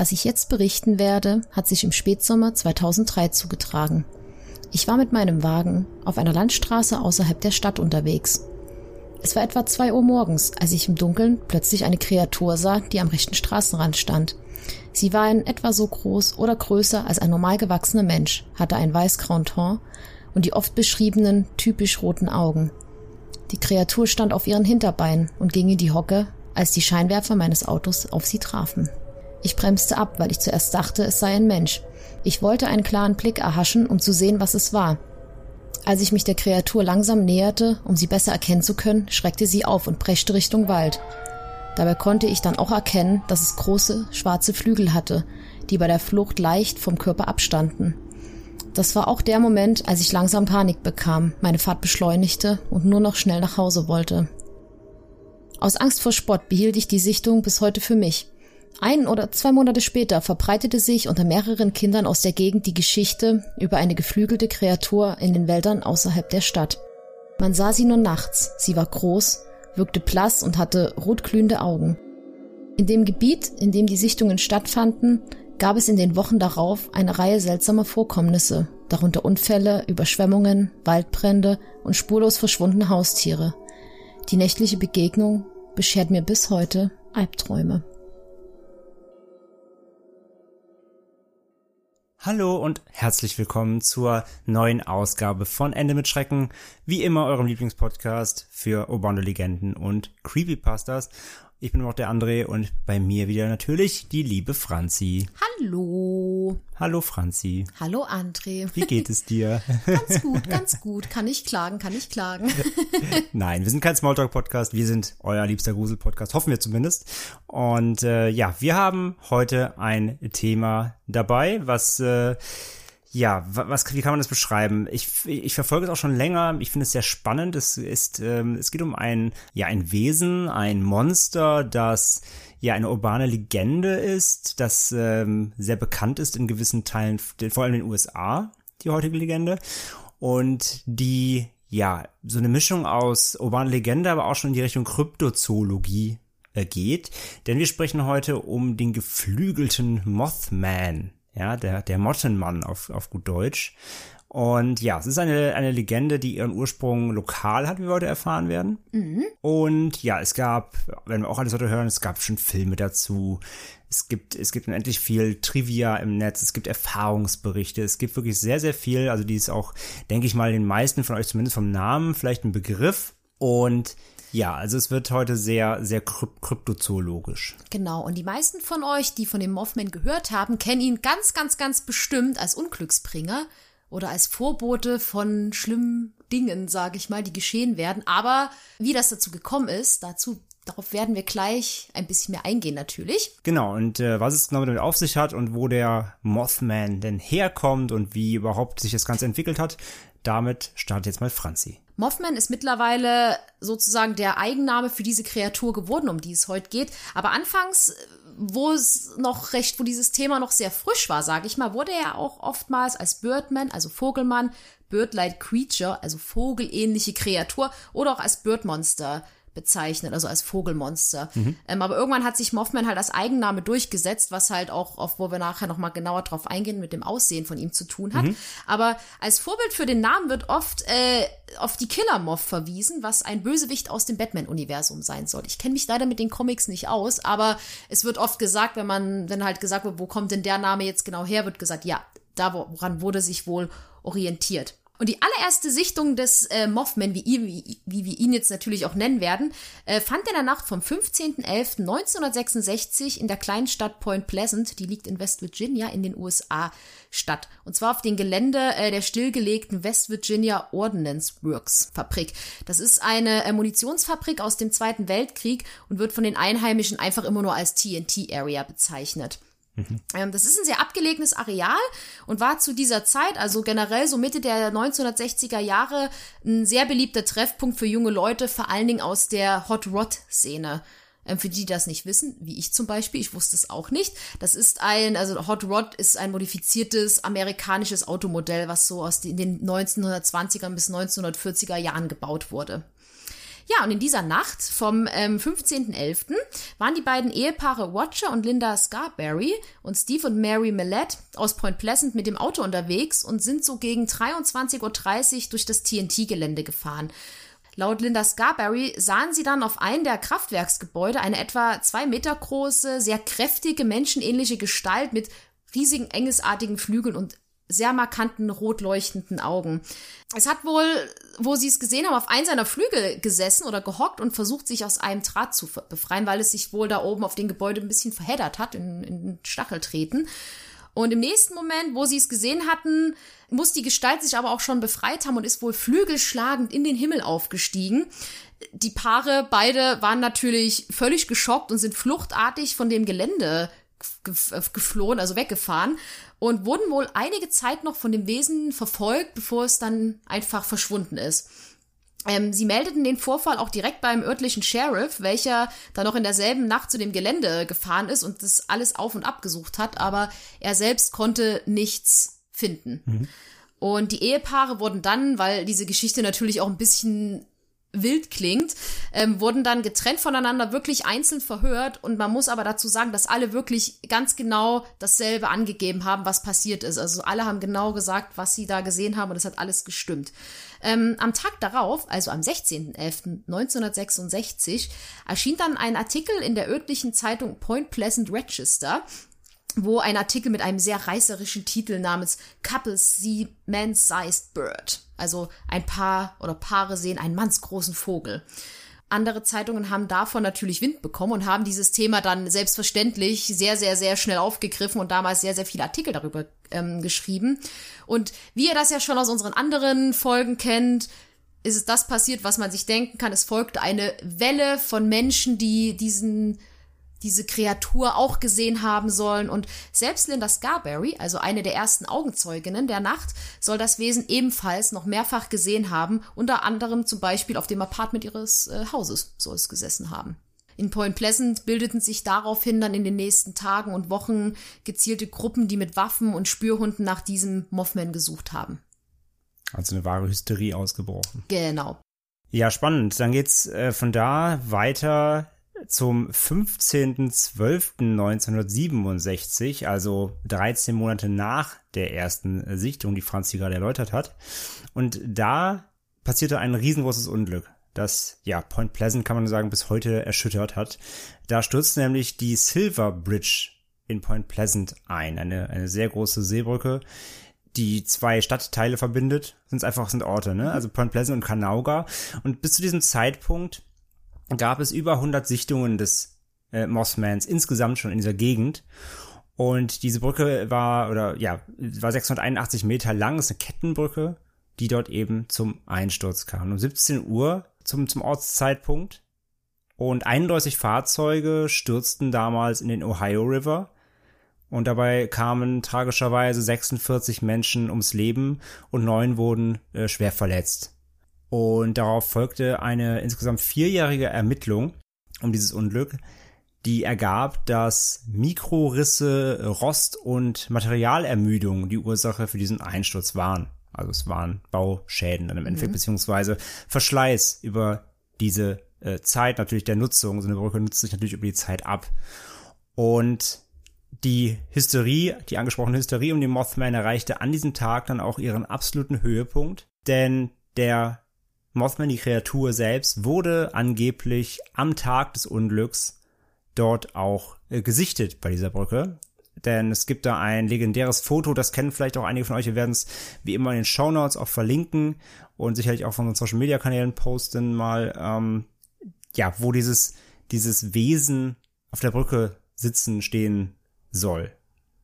Was ich jetzt berichten werde, hat sich im Spätsommer 2003 zugetragen. Ich war mit meinem Wagen auf einer Landstraße außerhalb der Stadt unterwegs. Es war etwa zwei Uhr morgens, als ich im Dunkeln plötzlich eine Kreatur sah, die am rechten Straßenrand stand. Sie war in etwa so groß oder größer als ein normal gewachsener Mensch, hatte ein weiß-grauen Ton und die oft beschriebenen typisch roten Augen. Die Kreatur stand auf ihren Hinterbeinen und ging in die Hocke, als die Scheinwerfer meines Autos auf sie trafen. Ich bremste ab, weil ich zuerst dachte, es sei ein Mensch. Ich wollte einen klaren Blick erhaschen, um zu sehen, was es war. Als ich mich der Kreatur langsam näherte, um sie besser erkennen zu können, schreckte sie auf und preschte Richtung Wald. Dabei konnte ich dann auch erkennen, dass es große, schwarze Flügel hatte, die bei der Flucht leicht vom Körper abstanden. Das war auch der Moment, als ich langsam Panik bekam, meine Fahrt beschleunigte und nur noch schnell nach Hause wollte. Aus Angst vor Spott behielt ich die Sichtung bis heute für mich. Ein oder zwei Monate später verbreitete sich unter mehreren Kindern aus der Gegend die Geschichte über eine geflügelte Kreatur in den Wäldern außerhalb der Stadt. Man sah sie nur nachts, sie war groß, wirkte blass und hatte rotglühende Augen. In dem Gebiet, in dem die Sichtungen stattfanden, gab es in den Wochen darauf eine Reihe seltsamer Vorkommnisse, darunter Unfälle, Überschwemmungen, Waldbrände und spurlos verschwundene Haustiere. Die nächtliche Begegnung beschert mir bis heute Albträume. Hallo und herzlich willkommen zur neuen Ausgabe von Ende mit Schrecken. Wie immer eurem Lieblingspodcast für urbane Legenden und Creepypastas. Ich bin auch der André und bei mir wieder natürlich die liebe Franzi. Hallo. Hallo Franzi. Hallo André. Wie geht es dir? Ganz gut, ganz gut. Kann ich klagen, kann ich klagen. Nein, wir sind kein Smalltalk-Podcast, wir sind euer liebster Grusel-Podcast, hoffen wir zumindest. Und äh, ja, wir haben heute ein Thema dabei, was äh, ja, was, wie kann man das beschreiben? Ich, ich verfolge es auch schon länger. Ich finde es sehr spannend. Es ist, ähm, es geht um ein, ja, ein Wesen, ein Monster, das ja eine urbane Legende ist, das ähm, sehr bekannt ist in gewissen Teilen, vor allem in den USA, die heutige Legende. Und die, ja, so eine Mischung aus urbaner Legende, aber auch schon in die Richtung Kryptozoologie äh, geht. Denn wir sprechen heute um den geflügelten Mothman ja, der, der Mottenmann auf, auf gut Deutsch. Und ja, es ist eine, eine Legende, die ihren Ursprung lokal hat, wie wir heute erfahren werden. Mhm. Und ja, es gab, wenn wir auch alles heute hören, es gab schon Filme dazu. Es gibt, es gibt unendlich viel Trivia im Netz, es gibt Erfahrungsberichte, es gibt wirklich sehr, sehr viel. Also die ist auch, denke ich mal, den meisten von euch zumindest vom Namen vielleicht ein Begriff. Und ja, also es wird heute sehr, sehr kryp kryptozoologisch. Genau, und die meisten von euch, die von dem Mothman gehört haben, kennen ihn ganz, ganz, ganz bestimmt als Unglücksbringer oder als Vorbote von schlimmen Dingen, sage ich mal, die geschehen werden. Aber wie das dazu gekommen ist, dazu Darauf werden wir gleich ein bisschen mehr eingehen natürlich. Genau, und äh, was es genau damit auf sich hat und wo der Mothman denn herkommt und wie überhaupt sich das Ganze entwickelt hat, damit startet jetzt mal Franzi. Mothman ist mittlerweile sozusagen der Eigenname für diese Kreatur geworden, um die es heute geht. Aber anfangs, wo es noch recht, wo dieses Thema noch sehr frisch war, sage ich mal, wurde er auch oftmals als Birdman, also Vogelmann, Bird-like Creature, also vogelähnliche Kreatur, oder auch als Birdmonster bezeichnet, also als Vogelmonster. Mhm. Ähm, aber irgendwann hat sich Mothman halt als Eigenname durchgesetzt, was halt auch, auf, wo wir nachher nochmal genauer drauf eingehen, mit dem Aussehen von ihm zu tun hat. Mhm. Aber als Vorbild für den Namen wird oft äh, auf die Killer Moth verwiesen, was ein Bösewicht aus dem Batman-Universum sein soll. Ich kenne mich leider mit den Comics nicht aus, aber es wird oft gesagt, wenn man, wenn halt gesagt wird, wo kommt denn der Name jetzt genau her, wird gesagt, ja, da woran wurde sich wohl orientiert. Und die allererste Sichtung des äh, Mothman, wie, wie, wie wir ihn jetzt natürlich auch nennen werden, äh, fand in der Nacht vom 15.11.1966 in der kleinen Stadt Point Pleasant, die liegt in West Virginia in den USA, statt. Und zwar auf dem Gelände äh, der stillgelegten West Virginia Ordnance Works Fabrik. Das ist eine äh, Munitionsfabrik aus dem Zweiten Weltkrieg und wird von den Einheimischen einfach immer nur als TNT Area bezeichnet. Mhm. Das ist ein sehr abgelegenes Areal und war zu dieser Zeit, also generell so Mitte der 1960er Jahre, ein sehr beliebter Treffpunkt für junge Leute, vor allen Dingen aus der Hot Rod Szene. Ähm, für die, die das nicht wissen, wie ich zum Beispiel, ich wusste es auch nicht. Das ist ein, also Hot Rod ist ein modifiziertes amerikanisches Automodell, was so aus den 1920er bis 1940er Jahren gebaut wurde. Ja, und in dieser Nacht vom ähm, 15.11. waren die beiden Ehepaare Watcher und Linda Scarberry und Steve und Mary Millett aus Point Pleasant mit dem Auto unterwegs und sind so gegen 23.30 Uhr durch das TNT-Gelände gefahren. Laut Linda Scarberry sahen sie dann auf einem der Kraftwerksgebäude eine etwa zwei Meter große, sehr kräftige, menschenähnliche Gestalt mit riesigen, engesartigen Flügeln und sehr markanten, rot leuchtenden Augen. Es hat wohl, wo sie es gesehen haben, auf einen seiner Flügel gesessen oder gehockt und versucht, sich aus einem Draht zu befreien, weil es sich wohl da oben auf dem Gebäude ein bisschen verheddert hat, in, in Stacheltreten. Und im nächsten Moment, wo sie es gesehen hatten, muss die Gestalt sich aber auch schon befreit haben und ist wohl flügelschlagend in den Himmel aufgestiegen. Die Paare, beide waren natürlich völlig geschockt und sind fluchtartig von dem Gelände geflohen, also weggefahren und wurden wohl einige Zeit noch von dem Wesen verfolgt, bevor es dann einfach verschwunden ist. Ähm, sie meldeten den Vorfall auch direkt beim örtlichen Sheriff, welcher dann noch in derselben Nacht zu dem Gelände gefahren ist und das alles auf und ab gesucht hat, aber er selbst konnte nichts finden. Mhm. Und die Ehepaare wurden dann, weil diese Geschichte natürlich auch ein bisschen wild klingt, ähm, wurden dann getrennt voneinander wirklich einzeln verhört und man muss aber dazu sagen, dass alle wirklich ganz genau dasselbe angegeben haben, was passiert ist. Also alle haben genau gesagt, was sie da gesehen haben und es hat alles gestimmt. Ähm, am Tag darauf, also am 16.11.1966, erschien dann ein Artikel in der örtlichen Zeitung Point Pleasant Register, wo ein Artikel mit einem sehr reißerischen Titel namens Couples See Man-Sized Bird. Also ein Paar oder Paare sehen einen mannsgroßen Vogel. Andere Zeitungen haben davon natürlich Wind bekommen und haben dieses Thema dann selbstverständlich sehr, sehr, sehr schnell aufgegriffen und damals sehr, sehr viele Artikel darüber ähm, geschrieben. Und wie ihr das ja schon aus unseren anderen Folgen kennt, ist es das passiert, was man sich denken kann. Es folgte eine Welle von Menschen, die diesen diese Kreatur auch gesehen haben sollen. Und selbst Linda Scarberry, also eine der ersten Augenzeuginnen der Nacht, soll das Wesen ebenfalls noch mehrfach gesehen haben, unter anderem zum Beispiel auf dem Apartment ihres äh, Hauses soll es gesessen haben. In Point Pleasant bildeten sich daraufhin dann in den nächsten Tagen und Wochen gezielte Gruppen, die mit Waffen und Spürhunden nach diesem Mothman gesucht haben. Also eine wahre Hysterie ausgebrochen. Genau. Ja, spannend. Dann geht's äh, von da weiter zum 15.12.1967, also 13 Monate nach der ersten Sichtung, die Franz hier gerade erläutert hat. Und da passierte ein riesengroßes Unglück, das, ja, Point Pleasant kann man sagen, bis heute erschüttert hat. Da stürzte nämlich die Silver Bridge in Point Pleasant ein, eine, eine sehr große Seebrücke, die zwei Stadtteile verbindet, sind einfach sind Orte, ne? Also Point Pleasant und Kanauga. Und bis zu diesem Zeitpunkt gab es über 100 Sichtungen des äh, Mossmans insgesamt schon in dieser Gegend. Und diese Brücke war, oder ja, war 681 Meter lang, ist eine Kettenbrücke, die dort eben zum Einsturz kam. Um 17 Uhr zum, zum Ortszeitpunkt. Und 31 Fahrzeuge stürzten damals in den Ohio River. Und dabei kamen tragischerweise 46 Menschen ums Leben und neun wurden äh, schwer verletzt. Und darauf folgte eine insgesamt vierjährige Ermittlung um dieses Unglück, die ergab, dass Mikrorisse, Rost und Materialermüdung die Ursache für diesen Einsturz waren. Also es waren Bauschäden dann im Endeffekt, mhm. beziehungsweise Verschleiß über diese äh, Zeit natürlich der Nutzung. So eine Brücke nutzt sich natürlich über die Zeit ab. Und die Hysterie, die angesprochene Hysterie um den Mothman erreichte an diesem Tag dann auch ihren absoluten Höhepunkt, denn der Mothman, die Kreatur selbst, wurde angeblich am Tag des Unglücks dort auch äh, gesichtet bei dieser Brücke. denn es gibt da ein legendäres Foto, das kennen vielleicht auch einige von euch. Wir werden es wie immer in den Show Notes auch verlinken und sicherlich auch von unseren Social Media Kanälen posten mal, ähm, ja, wo dieses, dieses Wesen auf der Brücke sitzen, stehen soll.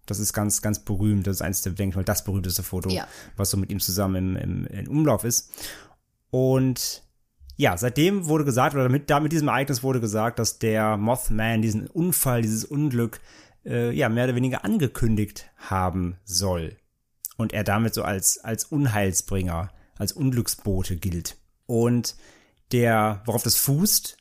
Das ist ganz, ganz berühmt. Das ist eines der, denke ich mal, das berühmteste Foto, Ja. was so mit ihm zusammen im, im, im Umlauf ist. Und ja, seitdem wurde gesagt, oder mit, da mit diesem Ereignis wurde gesagt, dass der Mothman diesen Unfall, dieses Unglück, äh, ja, mehr oder weniger angekündigt haben soll. Und er damit so als, als Unheilsbringer, als Unglücksbote gilt. Und der, worauf das fußt,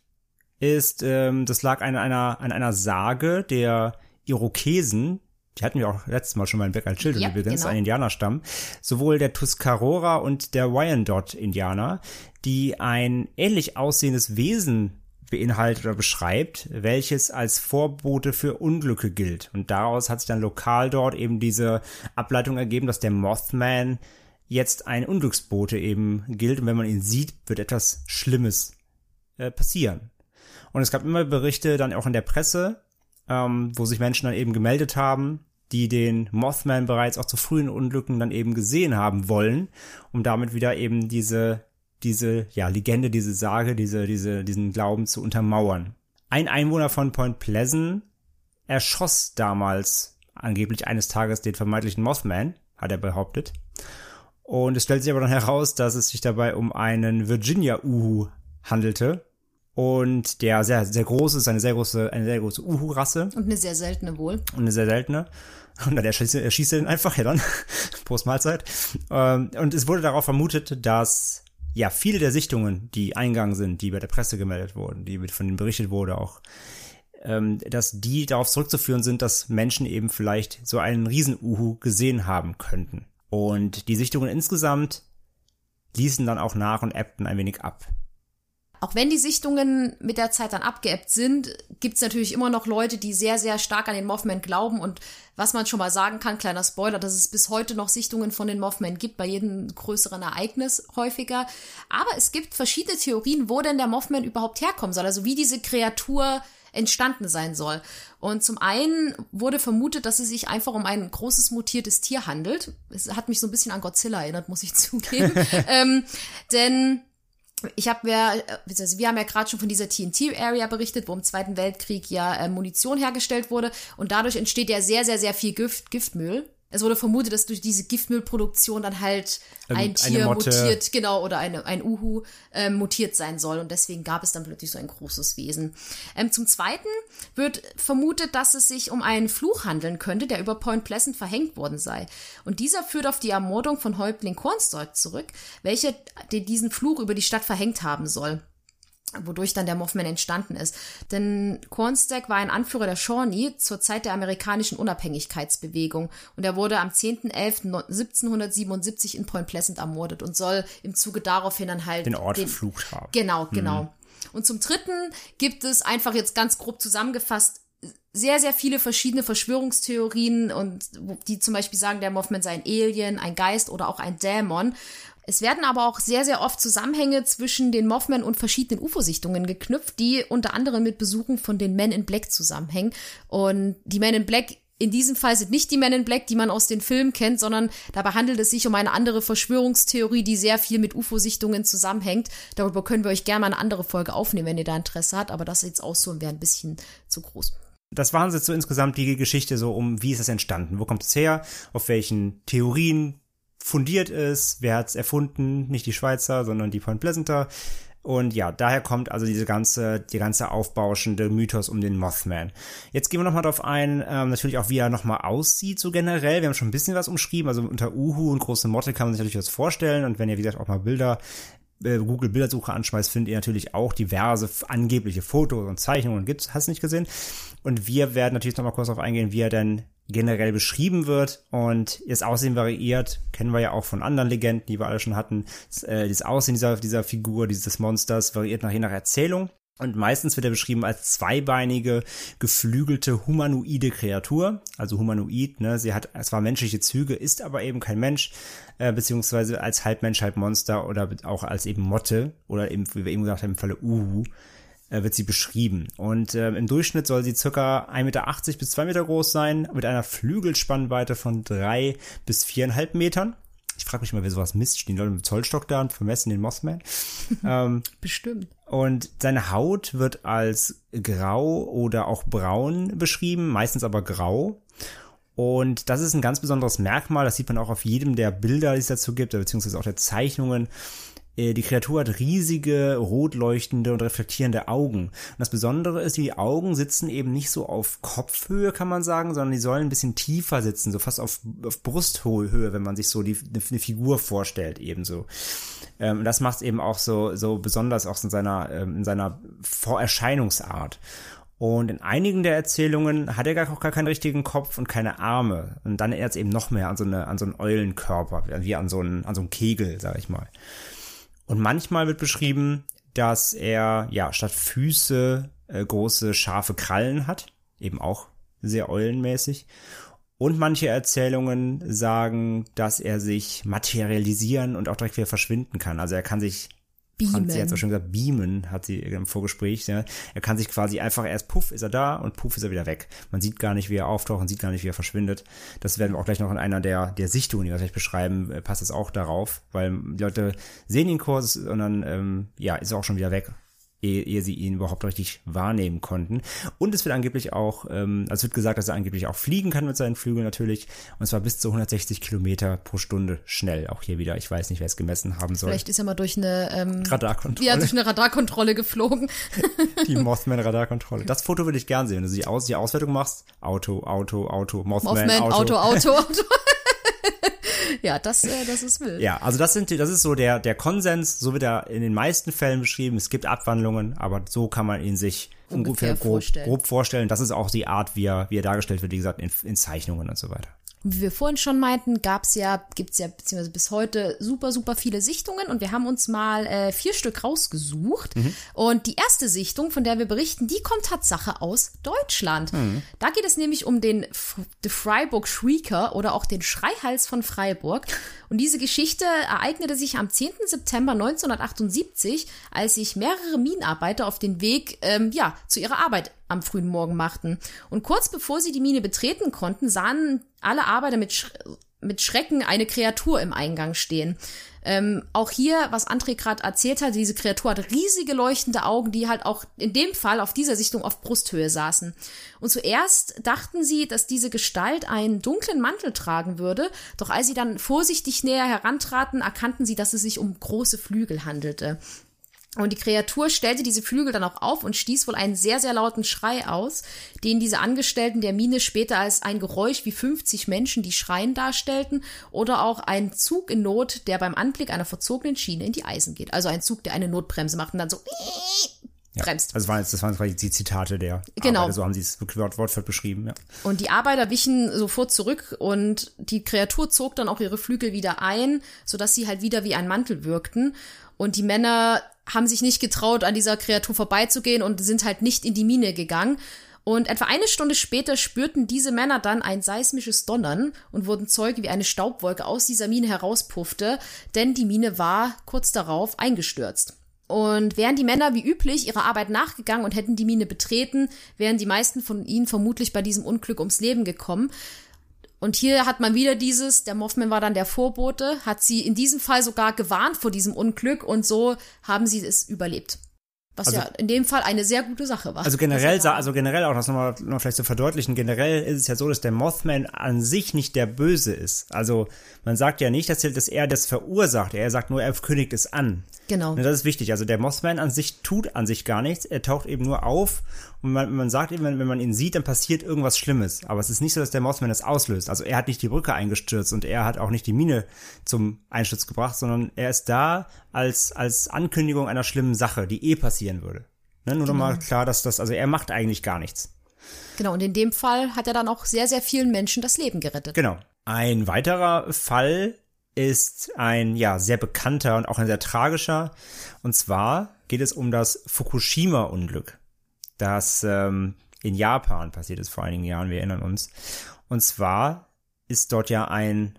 ist, ähm, das lag an einer, an einer Sage der Irokesen, die hatten wir auch letztes Mal schon mal in Beck als Children Ja, übrigens, genau. ein Indianerstamm, sowohl der Tuscarora und der Wyandot-Indianer, die ein ähnlich aussehendes Wesen beinhaltet oder beschreibt, welches als Vorbote für Unglücke gilt. Und daraus hat sich dann lokal dort eben diese Ableitung ergeben, dass der Mothman jetzt ein Unglücksbote eben gilt und wenn man ihn sieht, wird etwas Schlimmes äh, passieren. Und es gab immer Berichte dann auch in der Presse, ähm, wo sich Menschen dann eben gemeldet haben, die den Mothman bereits auch zu frühen Unglücken dann eben gesehen haben wollen, um damit wieder eben diese, diese, ja, Legende, diese Sage, diese, diese, diesen Glauben zu untermauern. Ein Einwohner von Point Pleasant erschoss damals angeblich eines Tages den vermeintlichen Mothman, hat er behauptet. Und es stellt sich aber dann heraus, dass es sich dabei um einen Virginia Uhu handelte. Und der sehr, sehr groß ist, eine sehr große, eine sehr große Uhu-Rasse Und eine sehr seltene wohl. und eine sehr seltene. Und dann erschießt, erschießt er den einfach, ja dann, Prost Mahlzeit. Ähm, Und es wurde darauf vermutet, dass ja viele der Sichtungen, die eingegangen sind, die bei der Presse gemeldet wurden, die von denen berichtet wurde auch, ähm, dass die darauf zurückzuführen sind, dass Menschen eben vielleicht so einen Riesen-Uhu gesehen haben könnten. Und die Sichtungen insgesamt ließen dann auch nach und ebbten ein wenig ab. Auch wenn die Sichtungen mit der Zeit dann abgeebbt sind, gibt's natürlich immer noch Leute, die sehr, sehr stark an den Mothman glauben. Und was man schon mal sagen kann, kleiner Spoiler, dass es bis heute noch Sichtungen von den Mothman gibt, bei jedem größeren Ereignis häufiger. Aber es gibt verschiedene Theorien, wo denn der Mothman überhaupt herkommen soll. Also wie diese Kreatur entstanden sein soll. Und zum einen wurde vermutet, dass es sich einfach um ein großes mutiertes Tier handelt. Es hat mich so ein bisschen an Godzilla erinnert, muss ich zugeben. ähm, denn ich habe ja, also wir haben ja gerade schon von dieser TNT-Area berichtet, wo im Zweiten Weltkrieg ja äh, Munition hergestellt wurde und dadurch entsteht ja sehr, sehr, sehr viel Gift, Giftmüll. Es wurde vermutet, dass durch diese Giftmüllproduktion dann halt Ähm, ein Tier mutiert, genau, oder eine, ein Uhu ähm, mutiert sein soll und deswegen gab es dann plötzlich so ein großes Wesen. Ähm, zum Zweiten wird vermutet, dass es sich um einen Fluch handeln könnte, der über Point Pleasant verhängt worden sei. Und dieser führt auf die Ermordung von Häuptling Cornstalk zurück, welcher diesen Fluch über die Stadt verhängt haben soll wodurch dann der Mothman entstanden ist. Denn Cornstalk war ein Anführer der Shawnee zur Zeit der amerikanischen Unabhängigkeitsbewegung und er wurde am 10.11.1777 in Point Pleasant ermordet und soll im Zuge daraufhin dann halt Den Ort verflucht haben. Genau, genau. Und zum Dritten gibt es einfach jetzt ganz grob zusammengefasst sehr, sehr viele verschiedene Verschwörungstheorien und die zum Beispiel sagen, der Mothman sei ein Alien, ein Geist oder auch ein Dämon. Es werden aber auch sehr, sehr oft Zusammenhänge zwischen den Mothman und verschiedenen UFO-Sichtungen geknüpft, die unter anderem mit Besuchen von den Men in Black zusammenhängen. Und die Men in Black in diesem Fall sind nicht die Men in Black, die man aus den Filmen kennt, sondern dabei handelt es sich um eine andere Verschwörungstheorie, die sehr viel mit UFO-Sichtungen zusammenhängt. Darüber können wir euch gerne mal eine andere Folge aufnehmen, wenn ihr da Interesse habt, aber das jetzt auszuholen wäre ein bisschen zu groß. das waren jetzt so insgesamt die Geschichte so um, wie ist es entstanden? Wo kommt es her? Auf welchen Theorien fundiert es? Wer hat es erfunden? Nicht die Schweizer, sondern die Point Pleasanter. Und ja, daher kommt also diese ganze, die ganze aufbauschende Mythos um den Mothman. Jetzt gehen wir nochmal drauf ein, ähm, natürlich auch, wie er nochmal aussieht, so generell. Wir haben schon ein bisschen was umschrieben, also unter Uhu und große Motte kann man sich natürlich was vorstellen. Und wenn ihr, wie gesagt, auch mal Bilder äh, Google Bildersuche anschmeißt, findet ihr natürlich auch diverse angebliche Fotos und Zeichnungen. Gibt's, hast nicht gesehen? Und wir werden natürlich nochmal kurz darauf eingehen, wie er denn generell beschrieben wird und das Aussehen variiert, kennen wir ja auch von anderen Legenden, die wir alle schon hatten. Das, äh, das Aussehen dieser, dieser Figur, dieses Monsters variiert nach je nach Erzählung. Und meistens wird er beschrieben als zweibeinige, geflügelte, humanoide Kreatur. Also humanoid, ne? Sie hat zwar menschliche Züge, ist aber eben kein Mensch, äh, beziehungsweise als halb Mensch, halb Monster oder auch als eben Motte oder eben, wie wir eben gesagt haben, im Falle Uhu. äh, wird sie beschrieben. Und äh, im Durchschnitt soll sie circa 1,80 Meter bis 2 Meter groß sein, mit einer Flügelspannweite von 3 bis 4,5 Metern. Ich frage mich mal, wer sowas misst. Stehen Leute mit dem Zollstock da und vermessen den Mothman? ähm, Bestimmt. und seine Haut wird als grau oder auch braun beschrieben, meistens aber grau. Und das ist ein ganz besonderes Merkmal, das sieht man auch auf jedem der Bilder, die es dazu gibt, beziehungsweise auch der Zeichnungen. Äh, Die Kreatur hat riesige, rot leuchtende und reflektierende Augen. Und das Besondere ist, die Augen sitzen eben nicht so auf Kopfhöhe, kann man sagen, sondern die sollen ein bisschen tiefer sitzen, so fast auf, auf Brusthöhe, wenn man sich so die, eine Figur vorstellt, ebenso. Ähm, das macht es eben auch so, so besonders auch in seiner, ähm, in seiner Vorerscheinungsart. Und in einigen der Erzählungen hat er gar, auch gar keinen richtigen Kopf und keine Arme. Und dann erinnert es eben noch mehr an so, eine, an so einen Eulenkörper, wie an so einen, an so einen Kegel, sag ich mal. Und manchmal wird beschrieben, dass er ja statt Füße äh, große scharfe Krallen hat, eben auch sehr eulenmäßig. Und manche Erzählungen sagen, dass er sich materialisieren und auch direkt wieder verschwinden kann. Also er kann sich hat sie jetzt auch schon gesagt, beamen, hat sie im Vorgespräch. Ja. Er kann sich quasi einfach erst puff ist er da und puff ist er wieder weg. Man sieht gar nicht, wie er auftaucht und sieht gar nicht, wie er verschwindet. Das werden wir auch gleich noch in einer der, der Sichtungen, die wir gleich beschreiben, äh, passt es auch darauf, weil die Leute sehen ihn kurz und dann, ähm, ja, ist er auch schon wieder weg ehe, ehe sie ihn überhaupt richtig wahrnehmen konnten. Und es wird angeblich auch, ähm, also es wird gesagt, dass er angeblich auch fliegen kann mit seinen Flügeln natürlich. Und zwar bis zu 160 Kilometer pro Stunde schnell. Auch hier wieder. Ich weiß nicht, wer es gemessen haben soll. Vielleicht ist er mal durch eine ähm, Radarkontrolle. Ja, durch eine Radarkontrolle geflogen. Die Mothman-Radarkontrolle. Das Foto würde ich gern sehen. Wenn du die, Aus die Auswertung machst, Auto, Auto, Auto, Mothman, Mothman, Auto, Auto, Auto. ja, das, äh, das ist wild. Ja, also das sind, das ist so der, der Konsens, so wird er in den meisten Fällen beschrieben. Es gibt Abwandlungen, aber so kann man ihn sich Ungefähr ungefähr grob, vorstellen. grob vorstellen. Das ist auch die Art, wie er, wie er dargestellt wird, wie gesagt, in, in Zeichnungen und so weiter. Wie wir vorhin schon meinten, gab's ja, gibt's ja beziehungsweise bis heute super, super viele Sichtungen und wir haben uns mal äh, vier Stück rausgesucht. Und die erste Sichtung, von der wir berichten, die kommt Tatsache aus Deutschland. Da geht es nämlich um den F The Freiburg Shrieker oder auch den Schreihals von Freiburg. Und diese Geschichte ereignete sich am 10. September 1978, als sich mehrere Minenarbeiter auf den Weg ähm, ja, zu ihrer Arbeit am frühen Morgen machten. Und kurz bevor sie die Mine betreten konnten, sahen alle Arbeiter mit, Sch mit Schrecken eine Kreatur im Eingang stehen. Ähm, auch hier, was André gerade erzählt hat, diese Kreatur hat riesige leuchtende Augen, die halt auch in dem Fall auf dieser Sichtung auf Brusthöhe saßen. Und zuerst dachten sie, dass diese Gestalt einen dunklen Mantel tragen würde, doch als sie dann vorsichtig näher herantraten, erkannten sie, dass es sich um große Flügel handelte. Und die Kreatur stellte diese Flügel dann auch auf und stieß wohl einen sehr, sehr lauten Schrei aus, den diese Angestellten der Mine später als ein Geräusch wie 50 Menschen, die schreien, darstellten oder auch ein Zug in Not, der beim Anblick einer verzogenen Schiene in die Eisen geht. Also ein Zug, der eine Notbremse macht und dann so bremst. Also das waren jetzt, das waren quasi die Zitate der Genau. Arbeiter, so haben sie es Wort, Wort für Wort beschrieben, ja. Und die Arbeiter wichen sofort zurück und die Kreatur zog dann auch ihre Flügel wieder ein, sodass sie halt wieder wie ein Mantel wirkten. Und die Männer haben sich nicht getraut, an dieser Kreatur vorbeizugehen und sind halt nicht in die Mine gegangen. Und etwa eine Stunde später spürten diese Männer dann ein seismisches Donnern und wurden Zeuge, wie eine Staubwolke aus dieser Mine herauspuffte, denn die Mine war kurz darauf eingestürzt. Und wären die Männer wie üblich ihrer Arbeit nachgegangen und hätten die Mine betreten, wären die meisten von ihnen vermutlich bei diesem Unglück ums Leben gekommen. Und hier hat man wieder dieses, der Mothman war dann der Vorbote, hat sie in diesem Fall sogar gewarnt vor diesem Unglück und so haben sie es überlebt. Was Also- ja in dem Fall eine sehr gute Sache war. Also generell, also generell auch das nochmal noch vielleicht zu verdeutlichen, generell ist es ja so, dass der Mothman an sich nicht der Böse ist. Also man sagt ja nicht, dass er, er das verursacht, er sagt nur, er kündigt es an. Genau. Ne, das ist wichtig. Also der Mothman an sich tut an sich gar nichts. Er taucht eben nur auf und man, man sagt eben, wenn, man ihn sieht, dann passiert irgendwas Schlimmes. Aber es ist nicht so, dass der Mothman das auslöst. Also er hat nicht die Brücke eingestürzt und er hat auch nicht die Mine zum Einsturz gebracht, sondern er ist da als, als Ankündigung einer schlimmen Sache, die eh passieren würde. Ne, nur nochmal klar, dass das, also er macht eigentlich gar nichts. Genau, und in dem Fall hat er dann auch sehr, sehr vielen Menschen das Leben gerettet. Genau. Ein weiterer Fall ist ein ja sehr bekannter und auch ein sehr tragischer. Und zwar geht es um das Fukushima-Unglück, das ähm, in Japan passiert ist vor einigen Jahren. Wir erinnern uns. Und zwar ist dort ja ein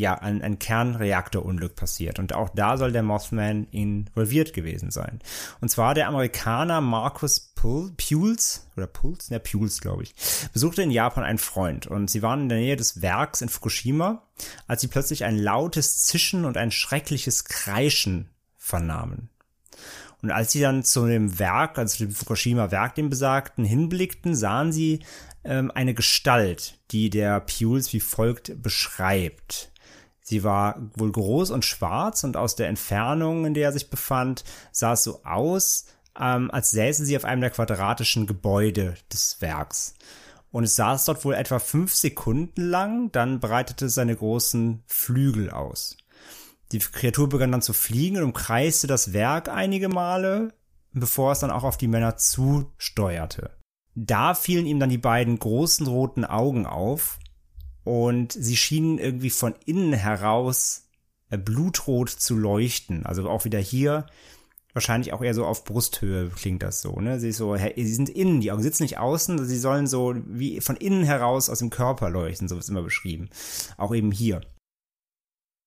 ja, ein, ein Kernreaktorunglück passiert. Und auch da soll der Mothman involviert gewesen sein. Und zwar der Amerikaner Marcus Pules, oder Pules, ne, Pules, glaube ich, besuchte in Japan einen Freund und sie waren in der Nähe des Werks in Fukushima, als sie plötzlich ein lautes Zischen und ein schreckliches Kreischen vernahmen. Und als sie dann zu dem Werk, also dem Fukushima-Werk, dem besagten, hinblickten, sahen sie ähm, eine Gestalt, die der Pules wie folgt beschreibt. Sie war wohl groß und schwarz und aus der Entfernung, in der er sich befand, sah es so aus, ähm, als säße sie auf einem der quadratischen Gebäude des Werks. Und es saß dort wohl etwa fünf Sekunden lang, dann breitete seine großen Flügel aus. Die Kreatur begann dann zu fliegen und umkreiste das Werk einige Male, bevor es dann auch auf die Männer zusteuerte. Da fielen ihm dann die beiden großen roten Augen auf und sie schienen irgendwie von innen heraus äh, blutrot zu leuchten. Also auch wieder hier wahrscheinlich auch eher so auf Brusthöhe klingt das so, ne? Sie ist so, sie sind innen, die Augen sitzen nicht außen, sie sollen so wie von innen heraus aus dem Körper leuchten, so ist immer beschrieben. Auch eben hier.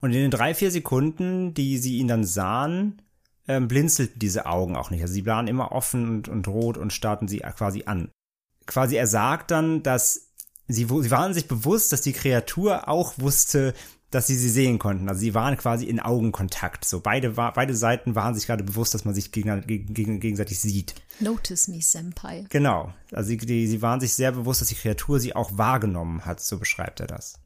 Und in den drei, vier Sekunden, die sie ihn dann sahen, ähm, blinzelten diese Augen auch nicht. Also sie waren immer offen und, und rot und starrten sie quasi an. Quasi er sagt dann, dass sie, sie waren sich bewusst, dass die Kreatur auch wusste, dass sie sie sehen konnten. Also sie waren quasi in Augenkontakt. So beide, beide Seiten waren sich gerade bewusst, dass man sich gegen, gegen, gegenseitig sieht. Notice me, Senpai. Genau. Also sie, die, sie waren sich sehr bewusst, dass die Kreatur sie auch wahrgenommen hat. So beschreibt er das.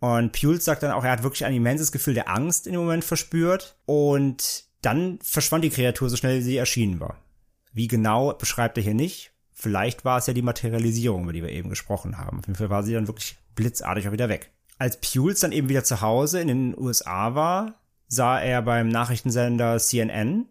Und Pules sagt dann auch, er hat wirklich ein immenses Gefühl der Angst in dem Moment verspürt. Und dann verschwand die Kreatur so schnell, wie sie erschienen war. Wie genau beschreibt er hier nicht. Vielleicht war es ja die Materialisierung, über die wir eben gesprochen haben. Auf jeden Fall war sie dann wirklich blitzartig auch wieder weg. Als Pules dann eben wieder zu Hause in den USA war, sah er beim Nachrichtensender CNN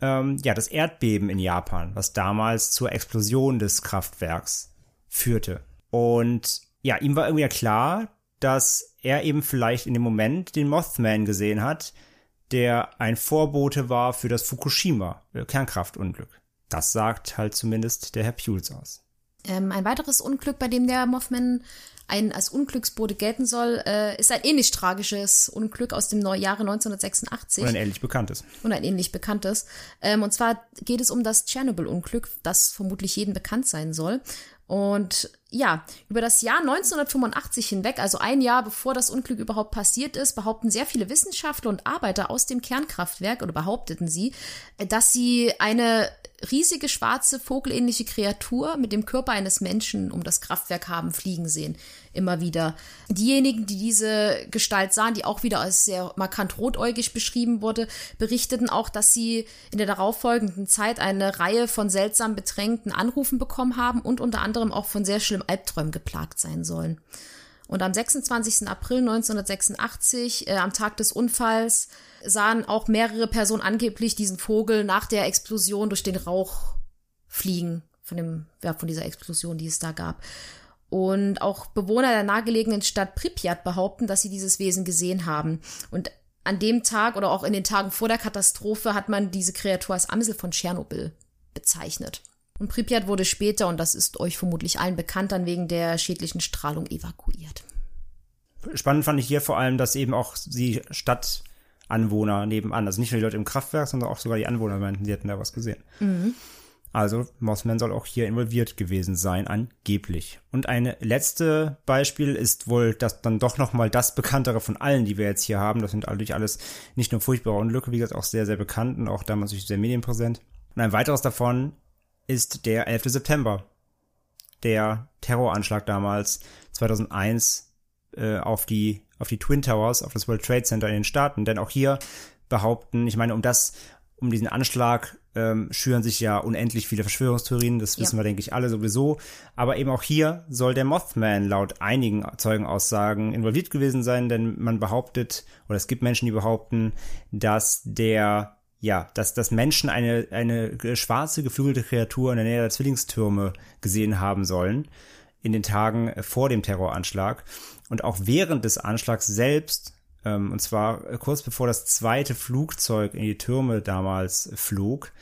ähm, ja das Erdbeben in Japan, was damals zur Explosion des Kraftwerks führte. Und ja, ihm war irgendwie klar, dass er eben vielleicht in dem Moment den Mothman gesehen hat, der ein Vorbote war für das Fukushima Kernkraftunglück. Das sagt halt zumindest der Herr Pules aus. Ähm, ein weiteres Unglück, bei dem der Mothman ein als Unglücksbote gelten soll, äh, ist ein ähnlich tragisches Unglück aus dem Jahre 1986. Und ein ähnlich bekanntes. Und ein ähnlich bekanntes. Ähm, und zwar geht es um das Tschernobyl-Unglück, das vermutlich jedem bekannt sein soll. Und ja, über das Jahr 1985 hinweg, also ein Jahr bevor das Unglück überhaupt passiert ist, behaupten sehr viele Wissenschaftler und Arbeiter aus dem Kernkraftwerk oder behaupteten sie, dass sie eine riesige schwarze vogelähnliche Kreatur mit dem Körper eines Menschen um das Kraftwerk haben fliegen sehen. Immer wieder. Diejenigen, die diese Gestalt sahen, die auch wieder als sehr markant rotäugig beschrieben wurde, berichteten auch, dass sie in der darauffolgenden Zeit eine Reihe von seltsam bedrängten Anrufen bekommen haben und unter anderem auch von sehr schlimmen Albträumen geplagt sein sollen. Und am 26. April 1986, äh, am Tag des Unfalls, sahen auch mehrere Personen angeblich diesen Vogel nach der Explosion durch den Rauch fliegen, von dem, ja, von dieser Explosion, die es da gab. Und auch Bewohner der nahegelegenen Stadt Pripyat behaupten, dass sie dieses Wesen gesehen haben. Und an dem Tag oder auch in den Tagen vor der Katastrophe hat man diese Kreatur als Amsel von Tschernobyl bezeichnet. Und Pripyat wurde später, und das ist euch vermutlich allen bekannt, dann wegen der schädlichen Strahlung evakuiert. Spannend fand ich hier vor allem, dass eben auch die Stadtanwohner nebenan, also nicht nur die Leute im Kraftwerk, sondern auch sogar die Anwohner meinten, sie hätten da was gesehen. Mhm. Also Mossman soll auch hier involviert gewesen sein, angeblich. Und ein letztes Beispiel ist wohl das dann doch nochmal das bekanntere von allen, die wir jetzt hier haben. Das sind natürlich alles nicht nur furchtbare Unglücke, wie gesagt, auch sehr, sehr bekannt und auch damals sehr medienpräsent. Und ein weiteres davon ist der 11. September. Der Terroranschlag damals 2001 äh, auf die auf die Twin Towers, auf das World Trade Center in den Staaten. Denn auch hier behaupten, ich meine, um das, um diesen Anschlag ähm, schüren sich ja unendlich viele Verschwörungstheorien, das wissen ja. wir, denke ich, alle sowieso. Aber eben auch hier soll der Mothman laut einigen Zeugenaussagen involviert gewesen sein, denn man behauptet, oder es gibt Menschen, die behaupten, dass der ja, dass, dass Menschen eine, eine schwarze, geflügelte Kreatur in der Nähe der Zwillingstürme gesehen haben sollen in den Tagen vor dem Terroranschlag und auch während des Anschlags selbst, ähm, und zwar kurz bevor das zweite Flugzeug in die Türme damals flog,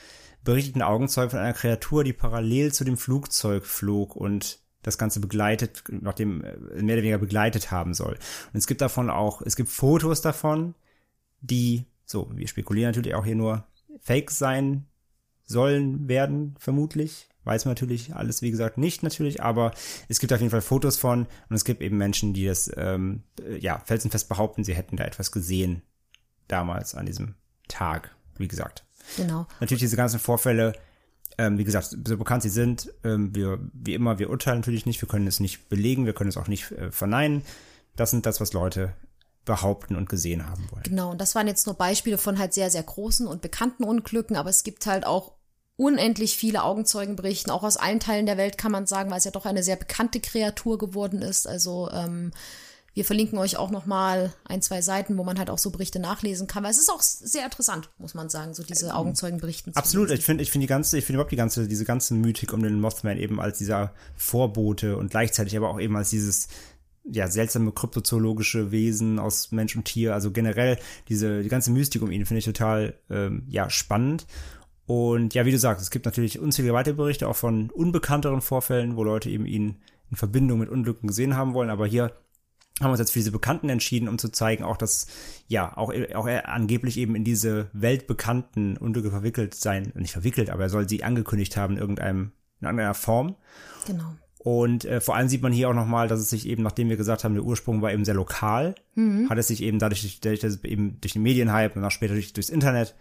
berichteten Augenzeugen von einer Kreatur, die parallel zu dem Flugzeug flog und das Ganze begleitet, nachdem äh, mehr oder weniger begleitet haben soll. Und es gibt davon auch, es gibt Fotos davon, die, so, wir spekulieren natürlich auch hier nur, fake sein sollen werden, vermutlich. Weiß man natürlich alles, wie gesagt, nicht natürlich, aber es gibt auf jeden Fall Fotos von und es gibt eben Menschen, die das, ähm, ja, felsenfest behaupten, sie hätten da etwas gesehen damals an diesem Tag, wie gesagt. Genau. Natürlich diese ganzen Vorfälle, ähm, wie gesagt, so bekannt sie sind, ähm, wir, wie immer, wir urteilen natürlich nicht, wir können es nicht belegen, wir können es auch nicht äh, verneinen. Das sind das, was Leute behaupten und gesehen haben wollen. Genau, und das waren jetzt nur Beispiele von halt sehr, sehr großen und bekannten Unglücken, aber es gibt halt auch unendlich viele Augenzeugenberichten, auch aus allen Teilen der Welt kann man sagen, weil es ja doch eine sehr bekannte Kreatur geworden ist. Also ähm, wir verlinken euch auch noch mal ein, zwei Seiten, wo man halt auch so Berichte nachlesen kann, weil es ist auch sehr interessant, muss man sagen, so diese Augenzeugenberichten. Absolut, ich finde, ich finde die ganze, ich finde überhaupt die ganze, diese ganze Mythik um den Mothman eben als dieser Vorbote und gleichzeitig aber auch eben als dieses ja, seltsame kryptozoologische Wesen aus Mensch und Tier, also generell diese, die ganze Mystik um ihn finde ich total, ähm, ja, spannend. Und ja, wie du sagst, es gibt natürlich unzählige weitere Berichte auch von unbekannteren Vorfällen, wo Leute eben ihn in Verbindung mit Unglücken gesehen haben wollen, aber hier haben wir uns jetzt für diese Bekannten entschieden, um zu zeigen, auch dass, ja, auch, auch er angeblich eben in diese weltbekannten Unglücke verwickelt sein, nicht verwickelt, aber er soll sie angekündigt haben in irgendeinem, in irgendeiner Form. Genau. Und äh, vor allem sieht man hier auch nochmal, dass es sich eben, nachdem wir gesagt haben, der Ursprung war eben sehr lokal, mhm. hat es sich eben dadurch, dadurch dass es eben durch den Medienhype und auch später durch, durchs Internet,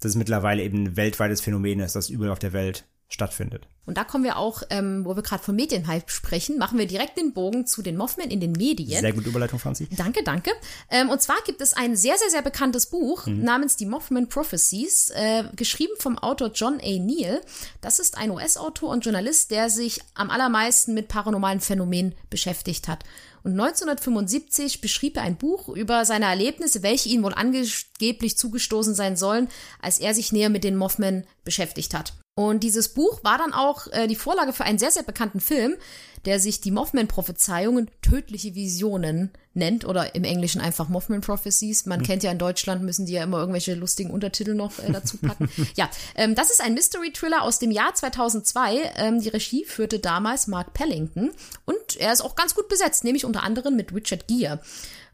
dass es mittlerweile eben ein weltweites Phänomen ist, das überall auf der Welt stattfindet. Und da kommen wir auch, ähm, wo wir gerade von Medienhype sprechen, machen wir direkt den Bogen zu den Mothman in den Medien. Sehr gute Überleitung, Franzi. Danke, danke. Ähm, und zwar gibt es ein sehr, sehr, sehr bekanntes Buch mhm. namens Die Mothman Prophecies, äh, geschrieben vom Autor John A. Neal. Das ist ein US-Autor und Journalist, der sich am allermeisten mit paranormalen Phänomenen beschäftigt hat. Und 1975 beschrieb er ein Buch über seine Erlebnisse, welche ihm wohl angeblich zugestoßen sein sollen, als er sich näher mit den Mothman beschäftigt hat. Und dieses Buch war dann auch äh, die Vorlage für einen sehr, sehr bekannten Film, der sich die Mothman-Prophezeiungen tödliche Visionen nennt oder im Englischen einfach Mothman Prophecies. Man mhm. kennt ja in Deutschland, müssen die ja immer irgendwelche lustigen Untertitel noch äh, dazu packen. ja, ähm, das ist ein Mystery-Thriller aus dem Jahr 2002. Ähm, die Regie führte damals Mark Pellington und er ist auch ganz gut besetzt, nämlich unter anderem mit Richard Gere.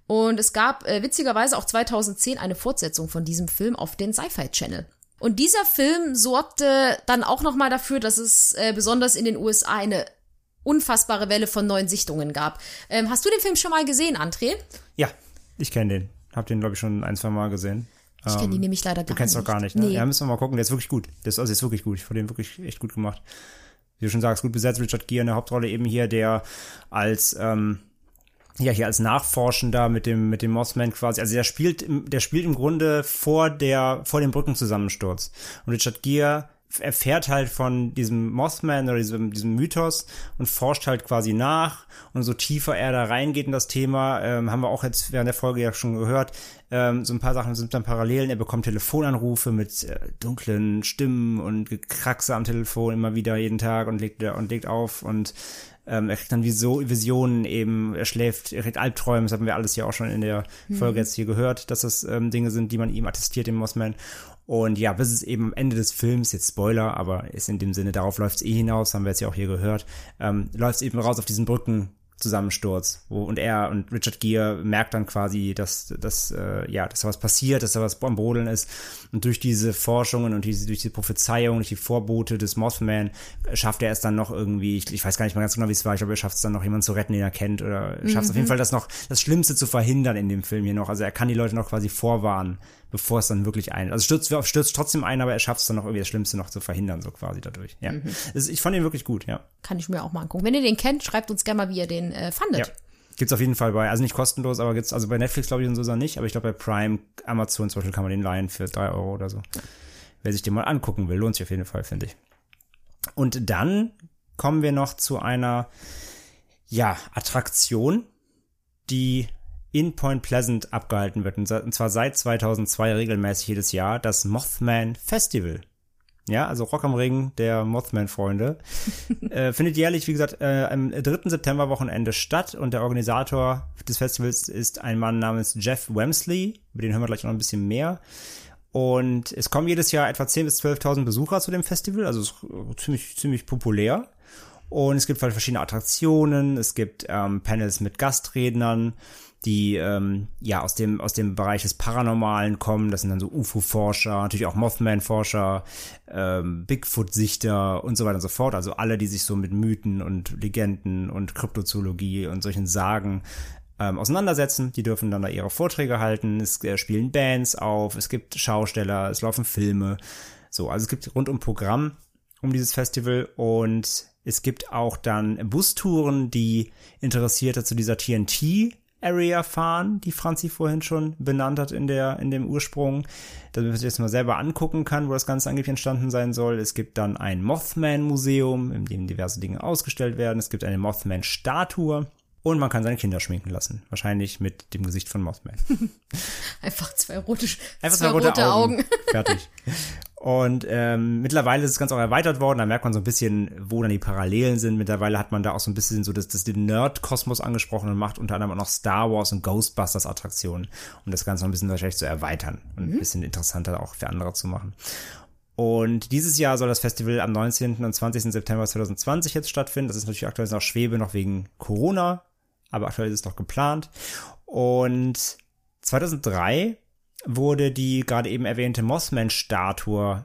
Und es gab äh, witzigerweise auch 2010 eine Fortsetzung von diesem Film auf den Sci-Fi Channel. Und dieser Film sorgte dann auch nochmal dafür, dass es äh, besonders in den USA eine unfassbare Welle von neuen Sichtungen gab. Ähm, hast du den Film schon mal gesehen, André? Ja, ich kenne den. Hab den, glaube ich, schon ein, zwei Mal gesehen. Ich kenne ihn nämlich leider gar nicht. Du kennst nicht. doch gar nicht, ne? Nee. Ja, müssen wir mal gucken. Der ist wirklich gut. Der ist, also ist wirklich gut. Ich fand den wirklich echt gut gemacht. Wie du schon sagst, gut besetzt. Richard Gere in der Hauptrolle eben hier, der als ähm, ja hier als Nachforschender mit dem mit dem Mossman quasi, also der spielt der spielt im Grunde vor der vor dem Brückenzusammensturz und Richard Gere erfährt halt von diesem Mothman oder diesem, diesem Mythos und forscht halt quasi nach. Und so tiefer er da reingeht in das Thema, ähm, haben wir auch jetzt während der Folge ja schon gehört, ähm, so ein paar Sachen sind dann Parallelen. Er bekommt Telefonanrufe mit äh, dunklen Stimmen und Gekraxe am Telefon immer wieder jeden Tag und legt, und legt auf und ähm, er kriegt dann Visionen eben, er schläft, er kriegt Albträume, das haben wir alles ja auch schon in der Folge mhm. jetzt hier gehört, dass das ähm, Dinge sind, die man ihm attestiert, dem Mossman. Und ja, bis es eben am Ende des Films, jetzt Spoiler, aber ist in dem Sinne, darauf läuft es eh hinaus, haben wir jetzt ja auch hier gehört, ähm, läuft es eben raus auf diesen Brücken, Zusammensturz. Wo, und er und Richard Gere merkt dann quasi, dass, dass, äh, ja, dass da was passiert, dass da was am Brodeln ist. Und durch diese Forschungen und diese, durch die Prophezeiung, durch die Vorbote des Mothman schafft er es dann noch irgendwie, ich, ich weiß gar nicht mal ganz genau, wie es war, ich glaube, er schafft es dann noch jemanden zu retten, den er kennt, oder schafft es mhm. auf jeden mhm. Fall das noch, das Schlimmste zu verhindern in dem Film hier noch. Also er kann die Leute noch quasi vorwarnen, bevor es dann wirklich ein, also stürzt, stürzt trotzdem ein, aber er schafft es dann noch irgendwie das Schlimmste noch zu verhindern, so quasi dadurch. Ja. Mhm. Das, ich fand ihn wirklich gut, ja. Kann ich mir auch mal angucken. Wenn ihr den kennt, schreibt uns gerne mal, wie ihr den äh, fandet. Ja. Gibt's auf jeden Fall bei, also nicht kostenlos, aber gibt's, also bei Netflix glaube ich und so nicht, aber ich glaube bei Prime, Amazon zum Beispiel kann man den leihen für drei Euro oder so. Ja. Wer sich den mal angucken will, lohnt sich auf jeden Fall, finde ich. Und dann kommen wir noch zu einer, ja, Attraktion, die in Point Pleasant abgehalten wird. Und zwar seit 2002 regelmäßig jedes Jahr das Mothman Festival. Ja, also Rock am Ring der Mothman-Freunde. äh, findet jährlich, wie gesagt, äh, am 3. September-Wochenende statt und der Organisator des Festivals ist ein Mann namens Jeff Wemsley. Über den hören wir gleich noch ein bisschen mehr. Und es kommen jedes Jahr etwa 10.000 bis 12.000 Besucher zu dem Festival, also ziemlich, ziemlich populär. Und es gibt halt verschiedene Attraktionen, es gibt ähm, Panels mit Gastrednern, die ähm, ja aus dem aus dem Bereich des Paranormalen kommen. Das sind dann so UFO-Forscher, natürlich auch Mothman-Forscher, ähm, Bigfoot-Sichter und so weiter und so fort. Also alle, die sich so mit Mythen und Legenden und Kryptozoologie und solchen Sagen ähm, auseinandersetzen. Die dürfen dann da ihre Vorträge halten. Es äh, spielen Bands auf, es gibt Schausteller, es laufen Filme. So, also es gibt rundum Programm um dieses Festival und es gibt auch dann Bustouren, die Interessierte zu dieser TNT Area fahren, die Franzi vorhin schon benannt hat in der, in dem Ursprung, damit man sich das mal selber angucken kann, wo das Ganze angeblich entstanden sein soll. Es gibt dann ein Mothman Museum, in dem diverse Dinge ausgestellt werden. Es gibt eine Mothman Statue. Und man kann seine Kinder schminken lassen. Wahrscheinlich mit dem Gesicht von Mothman. Einfach zwei rote, Einfach zwei rote, Augen. Fertig. Und ähm, mittlerweile ist das Ganze auch erweitert worden. Da merkt man so ein bisschen, wo dann die Parallelen sind. Mittlerweile hat man da auch so ein bisschen so das, das den Nerd-Kosmos angesprochen und macht unter anderem auch noch Star Wars und Ghostbusters Attraktionen, um das Ganze noch ein bisschen wahrscheinlich zu erweitern und ein bisschen interessanter auch für andere zu machen. Und dieses Jahr soll das Festival am 19. und 20. September 2020 jetzt stattfinden. Das ist natürlich aktuell noch Schwebe, noch wegen Corona, aber aktuell ist es noch geplant. Und 2003 wurde die gerade eben erwähnte Mossman-Statue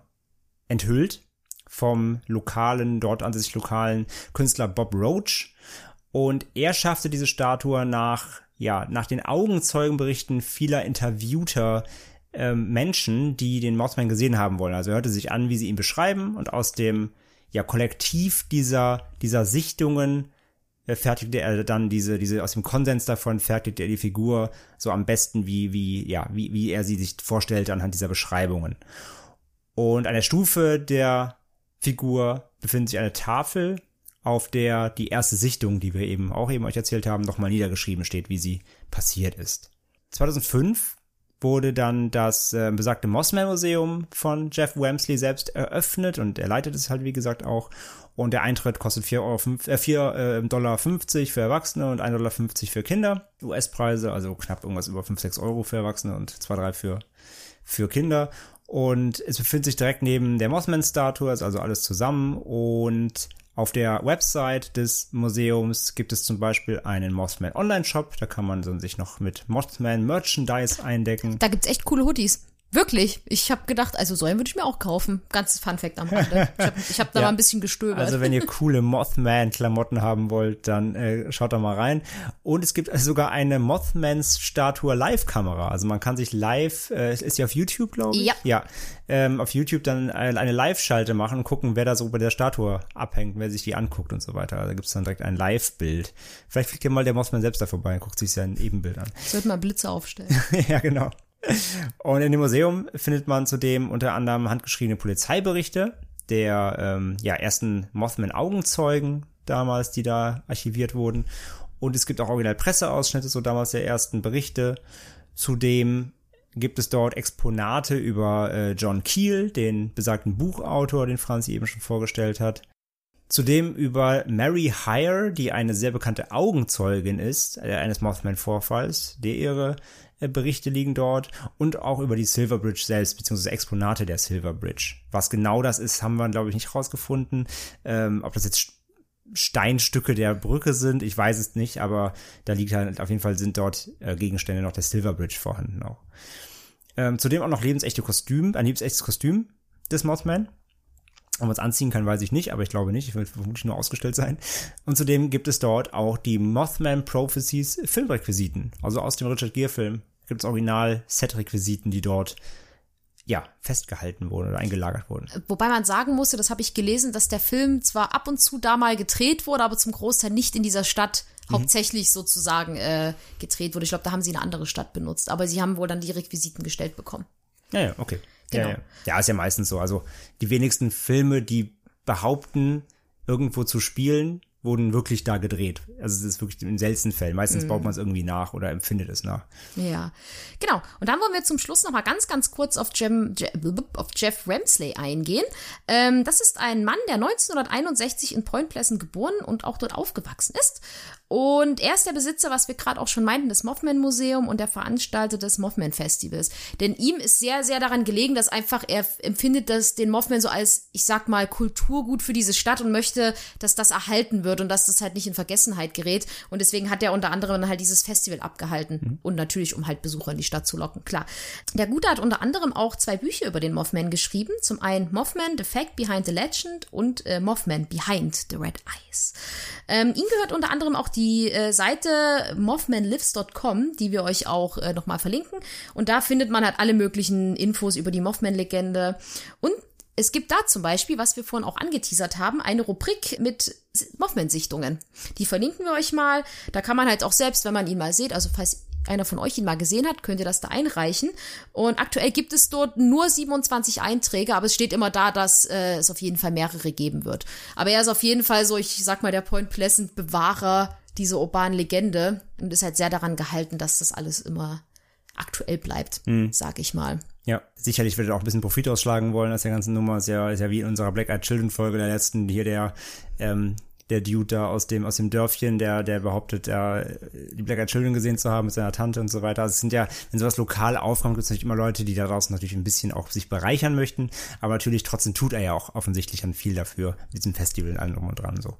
enthüllt vom lokalen, dort an sich lokalen Künstler Bob Roach. Und er schaffte diese Statue nach, ja, nach den Augenzeugenberichten vieler interviewter ähm, Menschen, die den Mothman gesehen haben wollen. Also er hörte sich an, wie sie ihn beschreiben und aus dem ja Kollektiv dieser dieser Sichtungen fertigte er dann diese diese aus dem Konsens davon fertigte er die Figur so am besten wie wie ja wie wie er sie sich vorstellte anhand dieser Beschreibungen. Und an der Stufe der Figur befindet sich eine Tafel, auf der die erste Sichtung, die wir eben auch eben euch erzählt haben, nochmal niedergeschrieben steht, wie sie passiert ist. 2005 wurde dann das äh, besagte Mossman Museum von Jeff Wamsley selbst eröffnet und er leitet es halt wie gesagt auch. Und der Eintritt kostet 4, Euro, äh, 4 äh, Dollar 50 für Erwachsene und 1,50 Dollar für Kinder. US-Preise, also knapp irgendwas über 5, 6 Euro für Erwachsene und 2, 3 für, für Kinder. Und es befindet sich direkt neben der Mothman-Statue, ist also alles zusammen. Und auf der Website des Museums gibt es zum Beispiel einen Mothman Online-Shop. Da kann man sich noch mit Mothman Merchandise eindecken. Da gibt's echt coole Hoodies. Wirklich. Ich habe gedacht, also so einen würde ich mir auch kaufen. Ganzes Funfact am Rande. Ich habe ich hab da Ja. mal ein bisschen gestöbert. Also wenn ihr coole Mothman-Klamotten haben wollt, dann äh, schaut da mal rein. Und es gibt also sogar eine Mothmans-Statue Live-Kamera. Also man kann sich live, äh, ist die auf YouTube, glaube ich? Ja. Ja. Ähm, auf YouTube dann eine, Live-Schalte machen und gucken, wer da so bei der Statue abhängt, wer sich die anguckt und so weiter. Also da gibt's dann direkt ein Live-Bild. Vielleicht fliegt ja mal der Mothman selbst da vorbei und guckt sich sein Ebenbild an. sollte mal Blitze aufstellen. ja, genau. Und in dem Museum findet man zudem unter anderem handgeschriebene Polizeiberichte der ähm, ja, ersten Mothman-Augenzeugen damals, die da archiviert wurden. Und es gibt auch original Presseausschnitte, so damals der ersten Berichte. Zudem gibt es dort Exponate über äh, John Keel, den besagten Buchautor, den Franzi eben schon vorgestellt hat. Zudem über Mary Hire, die eine sehr bekannte Augenzeugin ist, äh, eines Mothman-Vorfalls, der ihre Berichte liegen dort und auch über die Silver Bridge selbst, beziehungsweise Exponate der Silver Bridge. Was genau das ist, haben wir, glaube ich, nicht rausgefunden. Ähm, ob das jetzt St- Steinstücke der Brücke sind, ich weiß es nicht, aber da liegt halt, auf jeden Fall sind dort äh, Gegenstände noch der Silver Bridge vorhanden auch. Ähm, zudem auch noch lebensechte Kostüm, ein lebensechtes Kostüm des Mothman. Ob man es anziehen kann, weiß ich nicht, aber ich glaube nicht. Ich will vermutlich nur ausgestellt sein. Und zudem gibt es dort auch die Mothman Prophecies Filmrequisiten. Also aus dem Richard Gere Film gibt es original Set-Requisiten, die dort ja festgehalten wurden oder eingelagert wurden. Wobei man sagen musste, das habe ich gelesen, dass der Film zwar ab und zu da mal gedreht wurde, aber zum Großteil nicht in dieser Stadt Mhm. hauptsächlich sozusagen äh, gedreht wurde. Ich glaube, da haben sie eine andere Stadt benutzt, aber sie haben wohl dann die Requisiten gestellt bekommen. Ja, ja, okay. Genau. Ja, ja. ja, ist ja meistens so. Also die wenigsten Filme, die behaupten, irgendwo zu spielen, wurden wirklich da gedreht. Also es ist wirklich in seltensten Fällen. Meistens baut man es irgendwie nach oder empfindet es nach. Ja, genau. Und dann wollen wir zum Schluss noch mal ganz, ganz kurz auf, Jem, Je- auf Jeff Ramsley eingehen. Ähm, das ist ein Mann, der 1961 in Point Pleasant geboren und auch dort aufgewachsen ist. Und er ist der Besitzer, was wir gerade auch schon meinten, des Mothman Museum und der Veranstalter des Mothman Festivals. Denn ihm ist sehr, sehr daran gelegen, dass einfach er empfindet, dass den Mothman so als, ich sag mal, Kulturgut für diese Stadt und möchte, dass das erhalten wird und dass das halt nicht in Vergessenheit gerät. Und deswegen hat er unter anderem halt dieses Festival abgehalten. Und natürlich, um halt Besucher in die Stadt zu locken, klar. Der Gute hat unter anderem auch zwei Bücher über den Mothman geschrieben. Zum einen Mothman, The Fact Behind the Legend und äh, Mothman Behind the Red Eyes. Ähm, ihm gehört unter anderem auch die äh, Seite mothmanlives.com, die wir euch auch äh, nochmal verlinken. Und da findet man halt alle möglichen Infos über die Mothman-Legende. Und es gibt da zum Beispiel, was wir vorhin auch angeteasert haben, eine Rubrik mit Mothman-Sichtungen. Die verlinken wir euch mal. Da kann man halt auch selbst, wenn man ihn mal sieht, also falls einer von euch ihn mal gesehen hat, könnt ihr das da einreichen. Und aktuell gibt es dort nur 27 Einträge, aber es steht immer da, dass äh, es auf jeden Fall mehrere geben wird. Aber er ist auf jeden Fall so, ich sag mal, der Point Pleasant Bewahrer dieser urbanen Legende und ist halt sehr daran gehalten, dass das alles immer aktuell bleibt, sag ich mal. Ja, sicherlich wird er auch ein bisschen Profit ausschlagen wollen aus der ganzen Nummer. Ist ja, ist ja wie in unserer Black Eyed Children Folge der letzten, hier der, ähm, der Dude da aus dem, aus dem Dörfchen, der, der behauptet, er, die Black Eyed Children gesehen zu haben mit seiner Tante und so weiter. Also es sind ja, wenn sowas lokal aufkommt, gibt es natürlich immer Leute, die daraus natürlich ein bisschen auch sich bereichern möchten. Aber natürlich trotzdem tut er ja auch offensichtlich dann viel dafür, mit diesem Festival und allem drum und dran, so.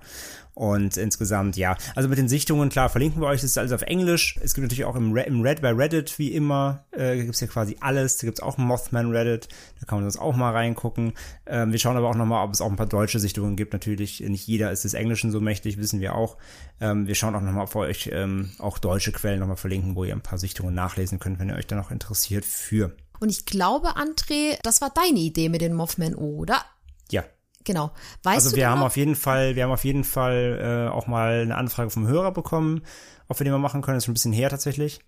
Und insgesamt, ja. Also mit den Sichtungen, klar, verlinken wir euch, das ist alles auf Englisch. Es gibt natürlich auch im Red, im Red bei Reddit, wie immer, äh, gibt's ja quasi alles. Da gibt's auch einen Mothman Reddit, da kann man uns auch mal reingucken. Ähm, wir schauen aber auch nochmal, ob es auch ein paar deutsche Sichtungen gibt. Natürlich, nicht jeder ist des Englischen so mächtig, wissen wir auch. Ähm, wir schauen auch nochmal, ob wir euch ähm, auch deutsche Quellen nochmal verlinken, wo ihr ein paar Sichtungen nachlesen könnt, wenn ihr euch da noch interessiert für. Und ich glaube, André, das war deine Idee mit den Mothman, oder? Ja, Genau. Weißt Also wir haben noch? auf jeden Fall, wir haben auf jeden Fall äh, auch mal eine Anfrage vom Hörer bekommen, ob wir den mal machen können. Das ist schon ein bisschen her tatsächlich.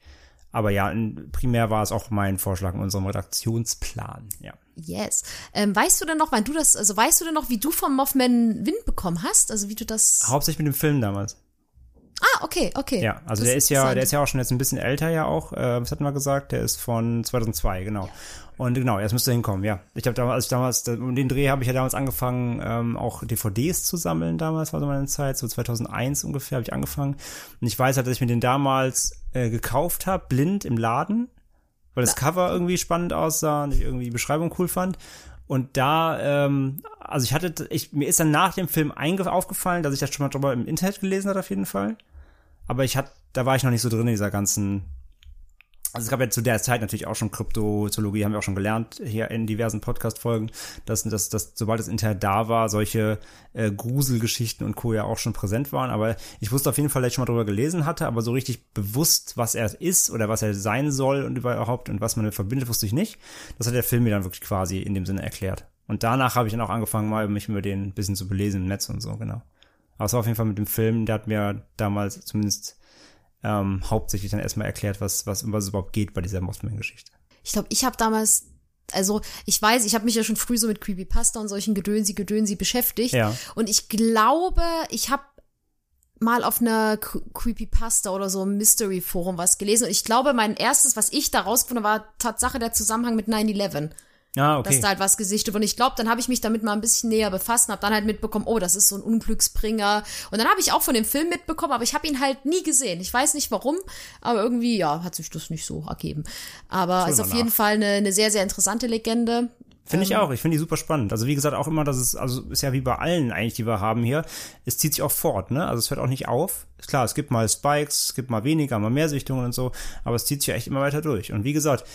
Aber ja, primär war es auch mein Vorschlag in unserem Redaktionsplan. Ja. Yes. Ähm, weißt du denn noch, wann du das, also weißt du denn noch, wie du vom Mothman Wind bekommen hast? Also wie du das. Hauptsächlich mit dem Film damals. Ah, okay, okay. Ja, also Das der ist ja, der ist ja auch schon jetzt ein bisschen älter ja auch. Äh, was hatten wir gesagt? Der ist von 2002, genau. Und genau, jetzt müsste hinkommen, ja. Ich habe damals, als ich damals, um den Dreh habe ich ja damals angefangen, ähm, auch DVDs zu sammeln damals, war so meine Zeit, so 2001 ungefähr habe ich angefangen. Und ich weiß halt, dass ich mir den damals äh, gekauft habe, blind im Laden, weil das Cover irgendwie spannend aussah und ich irgendwie die Beschreibung cool fand. Und da, ähm, also ich hatte, ich, mir ist dann nach dem Film aufgefallen, dass ich das schon mal drüber im Internet gelesen hatte auf jeden Fall. Aber ich hatte, da war ich noch nicht so drin in dieser ganzen. Also es gab ja zu der Zeit natürlich auch schon Kryptozoologie, haben wir auch schon gelernt hier in diversen Podcast-Folgen, dass, dass, dass sobald das Internet da war, solche äh, Gruselgeschichten und Co. ja auch schon präsent waren. Aber ich wusste auf jeden Fall, dass ich schon mal drüber gelesen hatte, aber so richtig bewusst, was er ist oder was er sein soll und überhaupt und was man damit verbindet, wusste ich nicht. Das hat der Film mir dann wirklich quasi in dem Sinne erklärt. Und danach habe ich dann auch angefangen, mal mich über den ein bisschen zu belesen im Netz und so, genau. Aber es war auf jeden Fall mit dem Film, der hat mir damals zumindest ähm, hauptsächlich dann erstmal erklärt, was, was, um was es überhaupt geht bei dieser Mothman-Geschichte. Ich glaube, ich habe damals, also ich weiß, ich habe mich ja schon früh so mit Creepypasta und solchen Gedönsi, Gedönsi beschäftigt. Ja. Und ich glaube, ich habe mal auf einer Cre- Creepypasta oder so Mystery Forum was gelesen. Und ich glaube, mein erstes, was ich da rausgefunden habe, war Tatsache der Zusammenhang mit 9-11. Ah, dass okay. da halt was gesichtet wird. Und ich glaube, dann habe ich mich damit mal ein bisschen näher befasst und habe dann halt mitbekommen, oh, das ist so ein Unglücksbringer. Und dann habe ich auch von dem Film mitbekommen, aber ich habe ihn halt nie gesehen. Ich weiß nicht warum, aber irgendwie, ja, hat sich das nicht so ergeben. Aber ist auf nach. jeden Fall eine, eine sehr, sehr interessante Legende. Finde Ähm. ich auch. Ich finde die super spannend. Also wie gesagt, auch immer, dass es, also ist ja wie bei allen eigentlich, die wir haben hier, es zieht sich auch fort, ne? Also es hört auch nicht auf. Ist klar, es gibt mal Spikes, es gibt mal weniger, mal mehr Sichtungen und so, aber es zieht sich ja echt immer weiter durch. Und wie gesagt,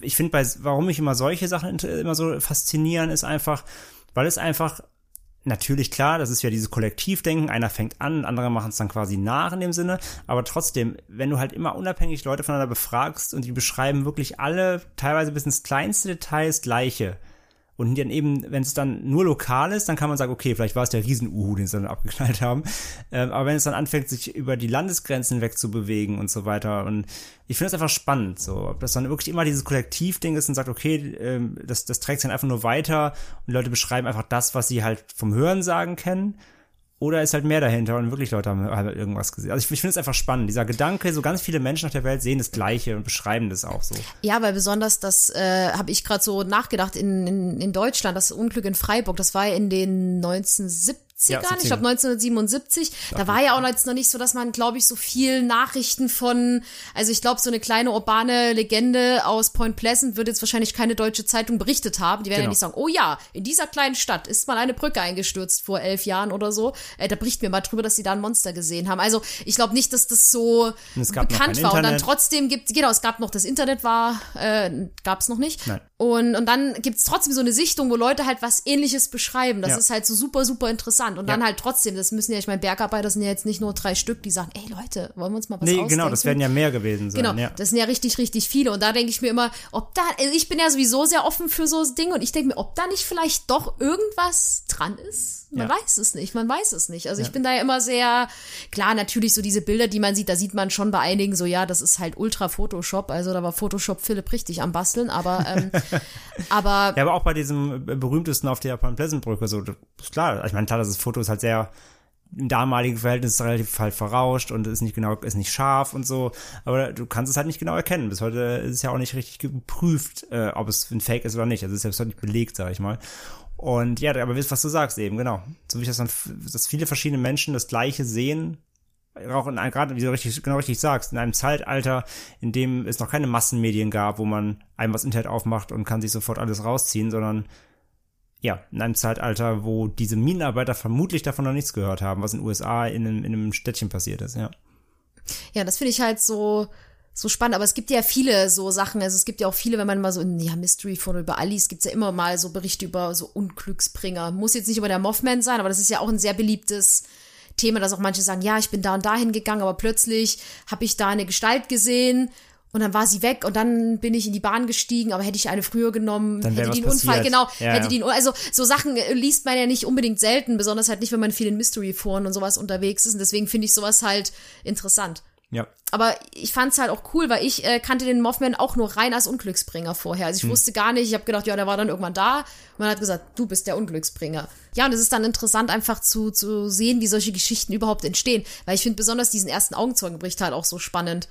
ich finde, bei, warum mich immer solche Sachen immer so faszinieren, ist einfach, weil es einfach Natürlich klar, das ist ja dieses Kollektivdenken, einer fängt an, andere machen es dann quasi nach in dem Sinne, aber trotzdem, wenn du halt immer unabhängig Leute voneinander befragst und die beschreiben wirklich alle, teilweise bis ins kleinste Detail das Gleiche. Und dann eben, wenn es dann nur lokal ist, dann kann man sagen, okay, vielleicht war es der Riesen-Uhu, den sie dann abgeknallt haben. Ähm, aber wenn es dann anfängt, sich über die Landesgrenzen wegzubewegen und so weiter, und ich finde das einfach spannend, so, ob das dann wirklich immer dieses Kollektivding ist und sagt, okay, ähm, das, das trägt sich dann einfach nur weiter und Leute beschreiben einfach das, was sie halt vom Hören sagen kennen. Oder ist halt mehr dahinter und wirklich Leute haben halt irgendwas gesehen. Also ich, ich finde es einfach spannend. Dieser Gedanke, so ganz viele Menschen auf der Welt sehen das Gleiche und beschreiben das auch so. Ja, weil besonders das äh, habe ich gerade so nachgedacht in, in, in Deutschland, das Unglück in Freiburg, das war ja in den 1970 Ja, ich glaube 1977. Da war ja auch jetzt noch nicht so, dass man, glaube ich, so viel Nachrichten von, also ich glaube, so eine kleine urbane Legende aus Point Pleasant wird jetzt wahrscheinlich keine deutsche Zeitung berichtet haben. Die werden ja Genau. nicht sagen, oh ja, in dieser kleinen Stadt ist mal eine Brücke eingestürzt vor elf Jahren oder so. Äh, da berichten wir mal drüber, dass sie da ein Monster gesehen haben. Also ich glaube nicht, dass das so bekannt war. Und dann Internet. trotzdem gibt, genau, es gab noch das Internet war, äh, gab es noch nicht. Nein. Und, und dann gibt's trotzdem so eine Sichtung, wo Leute halt was ähnliches beschreiben. Das Ja. ist halt so super, super interessant. Und dann Ja. halt trotzdem, das müssen ja, ich meine, Bergarbeiter sind ja jetzt nicht nur drei Stück, die sagen, ey Leute, wollen wir uns mal was Nee, ausdenken? genau, das werden ja mehr gewesen sein. Genau, ja. das sind ja richtig, richtig viele. Und da denke ich mir immer, ob da, also ich bin ja sowieso sehr offen für so Dinge und ich denke mir, ob da nicht vielleicht doch irgendwas dran ist. Man Ja. weiß es nicht, man weiß es nicht. Also ich bin da ja immer sehr, klar, natürlich so diese Bilder, die man sieht, da sieht man schon bei einigen so, ja, das ist halt ultra Photoshop. Also da war Photoshop Philipp richtig am Basteln, aber, ähm, aber Ja, aber auch bei diesem berühmtesten auf der Point Pleasant Brücke, so, ist klar, ich meine, klar, das Foto ist halt sehr im damaligen Verhältnis relativ halt verrauscht und ist nicht genau, ist nicht scharf und so, aber du kannst es halt nicht genau erkennen. Bis heute ist es ja auch nicht richtig geprüft, äh, ob es ein Fake ist oder nicht. Also es ist ja bis heute nicht belegt, sag ich mal. Und ja, aber wisst, was du sagst eben, genau. So wie ich das dann, dass viele verschiedene Menschen das Gleiche sehen, auch in einem, gerade wie du richtig, genau richtig sagst, in einem Zeitalter, in dem es noch keine Massenmedien gab, wo man einmal das Internet aufmacht und kann sich sofort alles rausziehen, sondern ja, in einem Zeitalter, wo diese Minenarbeiter vermutlich davon noch nichts gehört haben, was in den USA in einem, in einem Städtchen passiert ist, ja. Ja, das finde ich halt so, so spannend. Aber es gibt ja viele so Sachen. Also es gibt ja auch viele, wenn man mal so in ja, Mystery von über Alice gibt's ja immer mal so Berichte über so Unglücksbringer. Muss jetzt nicht über der Mothman sein, aber das ist ja auch ein sehr beliebtes Thema, dass auch manche sagen, ja, ich bin da und dahin gegangen, aber plötzlich habe ich da eine Gestalt gesehen. Und dann war sie weg und dann bin ich in die Bahn gestiegen, aber hätte ich eine früher genommen, Dann hätte die einen Unfall, passiert. genau, Ja, hätte die einen, also so Sachen äh, liest man ja nicht unbedingt selten, besonders halt nicht, wenn man viel in Mystery-Foren und sowas unterwegs ist. Und deswegen finde ich sowas halt interessant. Ja. Aber ich fand's halt auch cool, weil ich äh, kannte den Mothman auch nur rein als Unglücksbringer vorher. Also ich Hm. wusste gar nicht, ich habe gedacht, ja, der war dann irgendwann da. Und man hat gesagt, du bist der Unglücksbringer. Ja, und es ist dann interessant, einfach zu, zu sehen, wie solche Geschichten überhaupt entstehen. Weil ich finde besonders diesen ersten Augenzeugenbericht halt auch so spannend.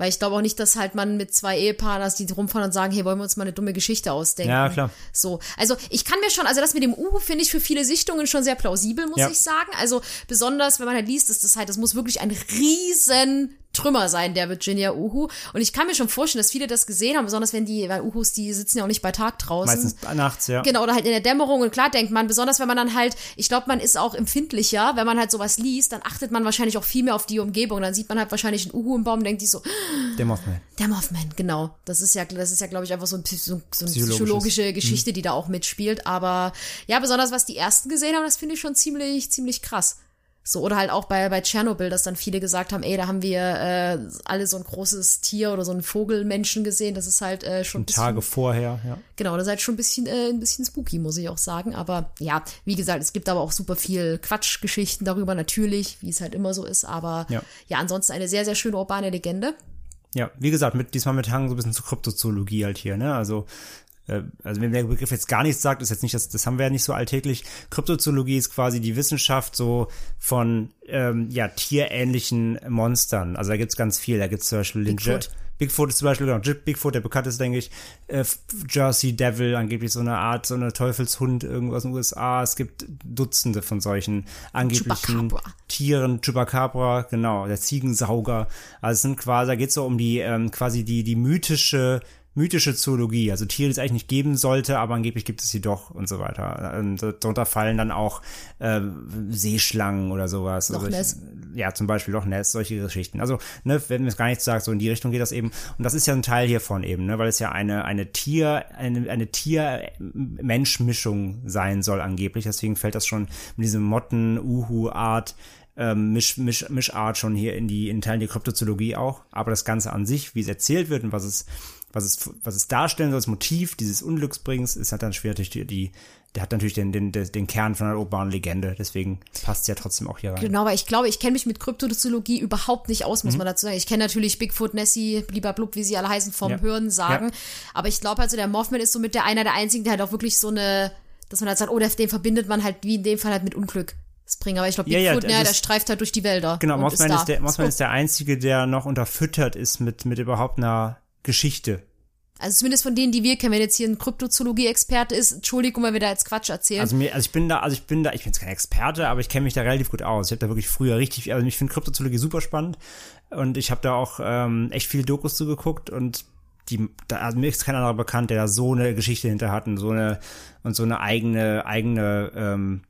Weil ich glaube auch nicht, dass halt man mit zwei Ehepaaren, dass die rumfahren und sagen, hey, wollen wir uns mal eine dumme Geschichte ausdenken. Ja, klar. So, also ich kann mir schon, also das mit dem Uhu finde ich für viele Sichtungen schon sehr plausibel, muss Ja. ich sagen. Also besonders, wenn man halt liest, ist das halt, das muss wirklich ein riesen Trümmer sein, der Virginia Uhu. Und ich kann mir schon vorstellen, dass viele das gesehen haben, besonders wenn die, weil Uhus, die sitzen ja auch nicht bei Tag draußen. Meistens nachts, ja. Genau, oder halt in der Dämmerung. Und klar denkt man, besonders wenn man dann halt, ich glaube, man ist auch empfindlicher, wenn man halt sowas liest, dann achtet man wahrscheinlich auch viel mehr auf die Umgebung. Dann sieht man halt wahrscheinlich einen Uhu im Baum und denkt sich so, Der Mothman. der Mothman, genau. Das ist ja, das ist ja, glaube ich, einfach so, ein, so, so eine psychologische Geschichte, die da auch mitspielt. Aber ja, besonders was die ersten gesehen haben, das finde ich schon ziemlich, ziemlich krass. So, oder halt auch bei, bei Tschernobyl, dass dann viele gesagt haben, ey, da haben wir äh, alle so ein großes Tier oder so einen Vogelmenschen gesehen. Das ist halt äh, schon bisschen, Tage vorher, ja. Genau, das ist halt schon ein bisschen, äh, ein bisschen spooky, muss ich auch sagen. Aber ja, wie gesagt, es gibt aber auch super viel Quatschgeschichten darüber, natürlich, wie es halt immer so ist. Aber Ja. ja ansonsten eine sehr, sehr schöne urbane Legende. Ja, wie gesagt, mit, diesmal mit Hang so ein bisschen zur Kryptozoologie halt hier, ne? Also, äh, also wenn der Begriff jetzt gar nichts sagt, ist jetzt nicht, das, das haben wir ja nicht so alltäglich. Kryptozoologie ist quasi die Wissenschaft so von ähm, ja, tierähnlichen Monstern. Also da gibt's ganz viel. Da gibt's zum Beispiel Bigfoot. Bigfoot ist zum Beispiel, genau, Bigfoot, der bekannt ist, denke ich, äh, Jersey Devil, angeblich so eine Art, so eine Teufelshund irgendwo aus den USA. Es gibt Dutzende von solchen angeblichen Chupacabra. Tieren, Chupacabra, genau, der Ziegensauger. Also es sind quasi, da geht's so um die, ähm, quasi die, die mythische, mythische Zoologie, also Tiere, die es eigentlich nicht geben sollte, aber angeblich gibt es sie doch und so weiter. Und darunter fallen dann auch äh, Seeschlangen oder sowas. Loch Also Ness. ich- Ja, zum Beispiel Loch Ness, solche Geschichten. Also, ne, wenn mir es gar nichts sagt, so in die Richtung geht das eben. Und das ist ja ein Teil hiervon eben, ne, weil es ja eine, eine Tier, eine, eine Tier-Mensch-Mischung sein soll angeblich. Deswegen fällt das schon mit diesem Motten-Uhu-Art ähm, Misch, Misch, Mischart schon hier in die in Teilen der Kryptozoologie auch. Aber das Ganze an sich, wie es erzählt wird und was es, was es, was es darstellen soll, das Motiv dieses Unglücksbringens, ist halt dann schwer natürlich die, die der hat natürlich den, den, den Kern von einer urbanen Legende. Deswegen passt es ja trotzdem auch hier rein. Genau, weil ich glaube, ich kenne mich mit Kryptozoologie überhaupt nicht aus, Mhm. muss man dazu sagen. Ich kenne natürlich Bigfoot, Nessie, Blub, wie sie alle heißen, vom Ja. Hören sagen. Ja. Aber ich glaube halt so, der Mothman ist so mit der einer der einzigen, der halt auch wirklich so eine, dass man halt sagt, oh, den verbindet man halt wie in dem Fall halt mit Unglück. bringen. Aber ich glaube, Ja, ja, Bigfoot, ja, das- der streift halt durch die Wälder. Genau, Mothman da. ist, der, Mothman ist der Einzige, der noch unterfüttert ist mit, mit überhaupt einer Geschichte. Also zumindest von denen, die wir kennen, wenn jetzt hier ein Kryptozoologie-Experte ist, Entschuldigung, wenn wir da jetzt Quatsch erzählen. Also mir, also ich bin da, also ich bin da, ich bin jetzt kein Experte, aber ich kenne mich da relativ gut aus. Ich habe da wirklich früher richtig, also ich finde Kryptozoologie super spannend und ich habe da auch ähm, echt viele Dokus zugeguckt und die, da, also mir ist kein anderer bekannt, der da so eine Geschichte hinter hat und so eine und so eine eigene, eigene, ähm,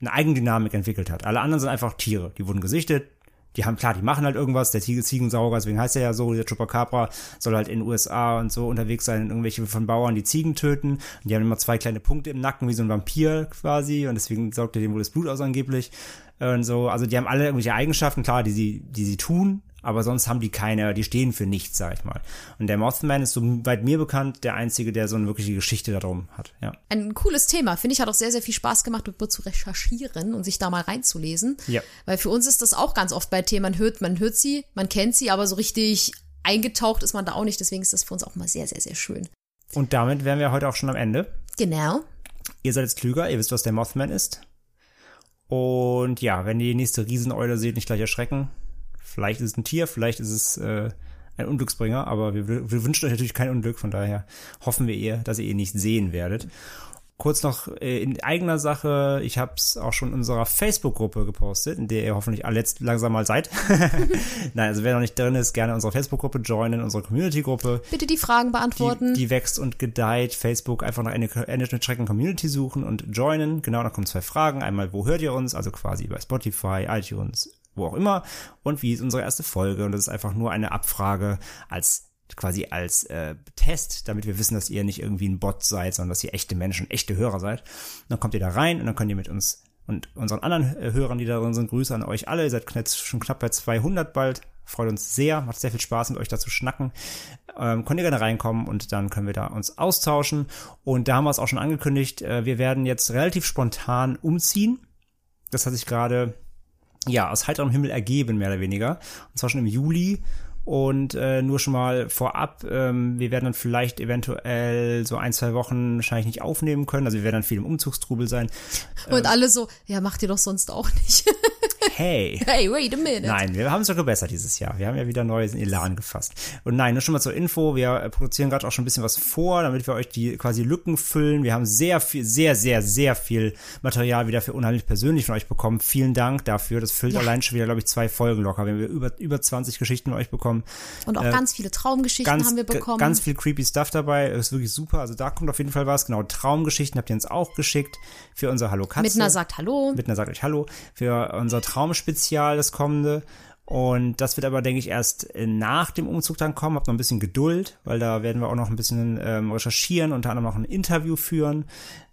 eine Eigendynamik entwickelt hat. Alle anderen sind einfach Tiere, die wurden gesichtet. Die haben, klar, die machen halt irgendwas, der Ziege, Ziegensauger, deswegen heißt er ja so, der Chupacabra soll halt in den USA und so unterwegs sein, irgendwelche von Bauern, die Ziegen töten. Und die haben immer zwei kleine Punkte im Nacken, wie so ein Vampir quasi, und deswegen saugt er dem wohl das Blut aus angeblich. Und so, also die haben alle irgendwelche Eigenschaften, klar, die sie, die sie tun, aber sonst haben die keine, die stehen für nichts, sag ich mal. Und der Mothman ist, soweit mir bekannt, der einzige, der so eine wirkliche Geschichte darum hat, ja. Ein cooles Thema. Finde ich, hat auch sehr, sehr viel Spaß gemacht, darüber zu recherchieren und sich da mal reinzulesen. Ja. Weil für uns ist das auch ganz oft bei Themen, man hört, man hört sie, man kennt sie, aber so richtig eingetaucht ist man da auch nicht. Deswegen ist das für uns auch mal sehr, sehr, sehr schön. Und damit wären wir heute auch schon am Ende. Genau. Ihr seid jetzt klüger, ihr wisst, was der Mothman ist. Und ja, wenn ihr die nächste Rieseneule seht, nicht gleich erschrecken. Vielleicht ist es ein Tier, vielleicht ist es äh, ein Unglücksbringer, aber wir, wir wünschen euch natürlich kein Unglück, von daher hoffen wir ihr, dass ihr ihn nicht sehen werdet. Kurz noch äh, in eigener Sache, ich habe es auch schon in unserer Facebook-Gruppe gepostet, in der ihr hoffentlich alle jetzt langsam mal seid. Nein, also wer noch nicht drin ist, gerne unsere Facebook-Gruppe joinen, unsere Community-Gruppe. Bitte die Fragen beantworten. Die, die wächst und gedeiht. Facebook einfach nach Ende mit Schrecken Community suchen und joinen. Genau, da kommen zwei Fragen. Einmal, wo hört ihr uns? Also quasi bei Spotify, iTunes, wo auch immer. Und wie ist unsere erste Folge? Und das ist einfach nur eine Abfrage als quasi als äh, Test, damit wir wissen, dass ihr nicht irgendwie ein Bot seid, sondern dass ihr echte Menschen, echte Hörer seid. Und dann kommt ihr da rein und dann könnt ihr mit uns und unseren anderen äh, Hörern, die da drin sind, Grüße an euch alle. Ihr seid jetzt schon knapp bei 200 bald. Freut uns sehr, macht sehr viel Spaß, mit euch da zu schnacken. Ähm, könnt ihr gerne reinkommen und dann können wir da uns austauschen. Und da haben wir es auch schon angekündigt, äh, wir werden jetzt relativ spontan umziehen. Das hat sich gerade, ja, aus heiterem Himmel ergeben, mehr oder weniger. Und zwar schon im Juli. Und äh, nur schon mal vorab, ähm, wir werden dann vielleicht eventuell so ein, zwei Wochen wahrscheinlich nicht aufnehmen können. Also wir werden dann viel im Umzugstrubel sein. und alle so, ja, macht ihr doch sonst auch nicht. Hey. hey, wait a minute. Nein, wir haben es doch gebessert dieses Jahr. Wir haben ja wieder neues Elan gefasst. Und nein, nur schon mal zur Info, wir äh, produzieren gerade auch schon ein bisschen was vor, damit wir euch die quasi Lücken füllen. Wir haben sehr viel, sehr, sehr, sehr viel Material wieder für unheimlich persönlich von euch bekommen. Vielen Dank dafür. Das füllt Ja. allein schon wieder, glaube ich, zwei Folgen locker. Wir haben über, über 20 Geschichten von euch bekommen. Und auch ganz viele Traumgeschichten äh, Ganz, haben wir bekommen. ganz viel creepy Stuff dabei. Ist wirklich super. Also da kommt auf jeden Fall was. Genau, Traumgeschichten habt ihr uns auch geschickt für unser Hallo Katze. Mittner sagt Hallo. Mittner sagt euch Hallo für unser Traumspezial, das kommende. Und das wird aber, denke ich, erst äh, nach dem Umzug dann kommen. Habt noch ein bisschen Geduld, weil da werden wir auch noch ein bisschen ähm, recherchieren, unter anderem noch ein Interview führen,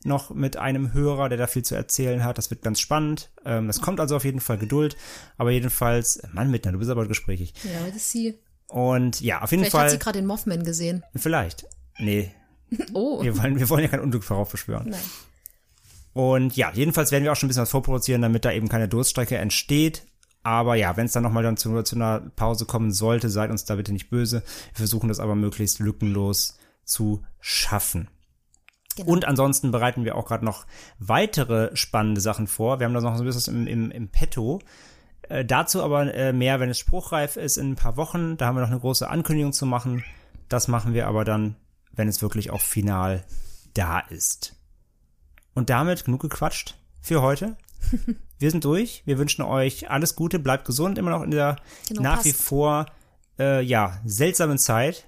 noch mit einem Hörer, der da viel zu erzählen hat. Das wird ganz spannend. Ähm, das kommt also auf jeden Fall Geduld. Aber jedenfalls, Mann, Mittner, du bist aber gesprächig. Ja, das ist sie. Und ja, auf jeden Vielleicht hat Fall. sie gerade den Mothman gesehen. Vielleicht. Nee, Oh. wir wollen, wir wollen ja kein Unglück heraufbeschwören. Nein. Und ja, jedenfalls werden wir auch schon ein bisschen was vorproduzieren, damit da eben keine Durststrecke entsteht. Aber ja, wenn es dann nochmal dann zu, zu einer Pause kommen sollte, seid uns da bitte nicht böse. Wir versuchen das aber möglichst lückenlos zu schaffen. Genau. Und ansonsten bereiten wir auch gerade noch weitere spannende Sachen vor. Wir haben da noch so ein bisschen im, im, im Petto. Äh, dazu aber äh, mehr, wenn es spruchreif ist in ein paar Wochen. Da haben wir noch eine große Ankündigung zu machen. Das machen wir aber dann, wenn es wirklich auch final da ist. Und damit genug gequatscht für heute. Wir sind durch. Wir wünschen euch alles Gute, bleibt gesund, immer noch in der Genau, nach wie passt. vor äh, ja seltsamen Zeit.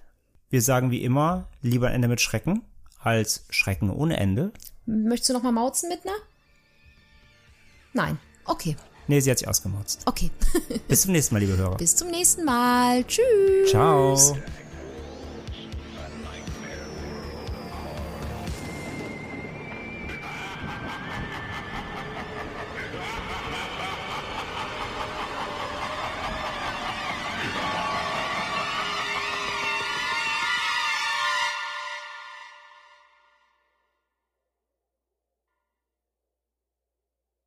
Wir sagen wie immer lieber ein Ende mit Schrecken als Schrecken ohne Ende. Möchtest du noch mal mauzen, Mittner? Nein. Okay. Nee, sie hat sich ausgemotzt. Okay. Bis zum nächsten Mal, liebe Hörer. Bis zum nächsten Mal. Tschüss. Ciao.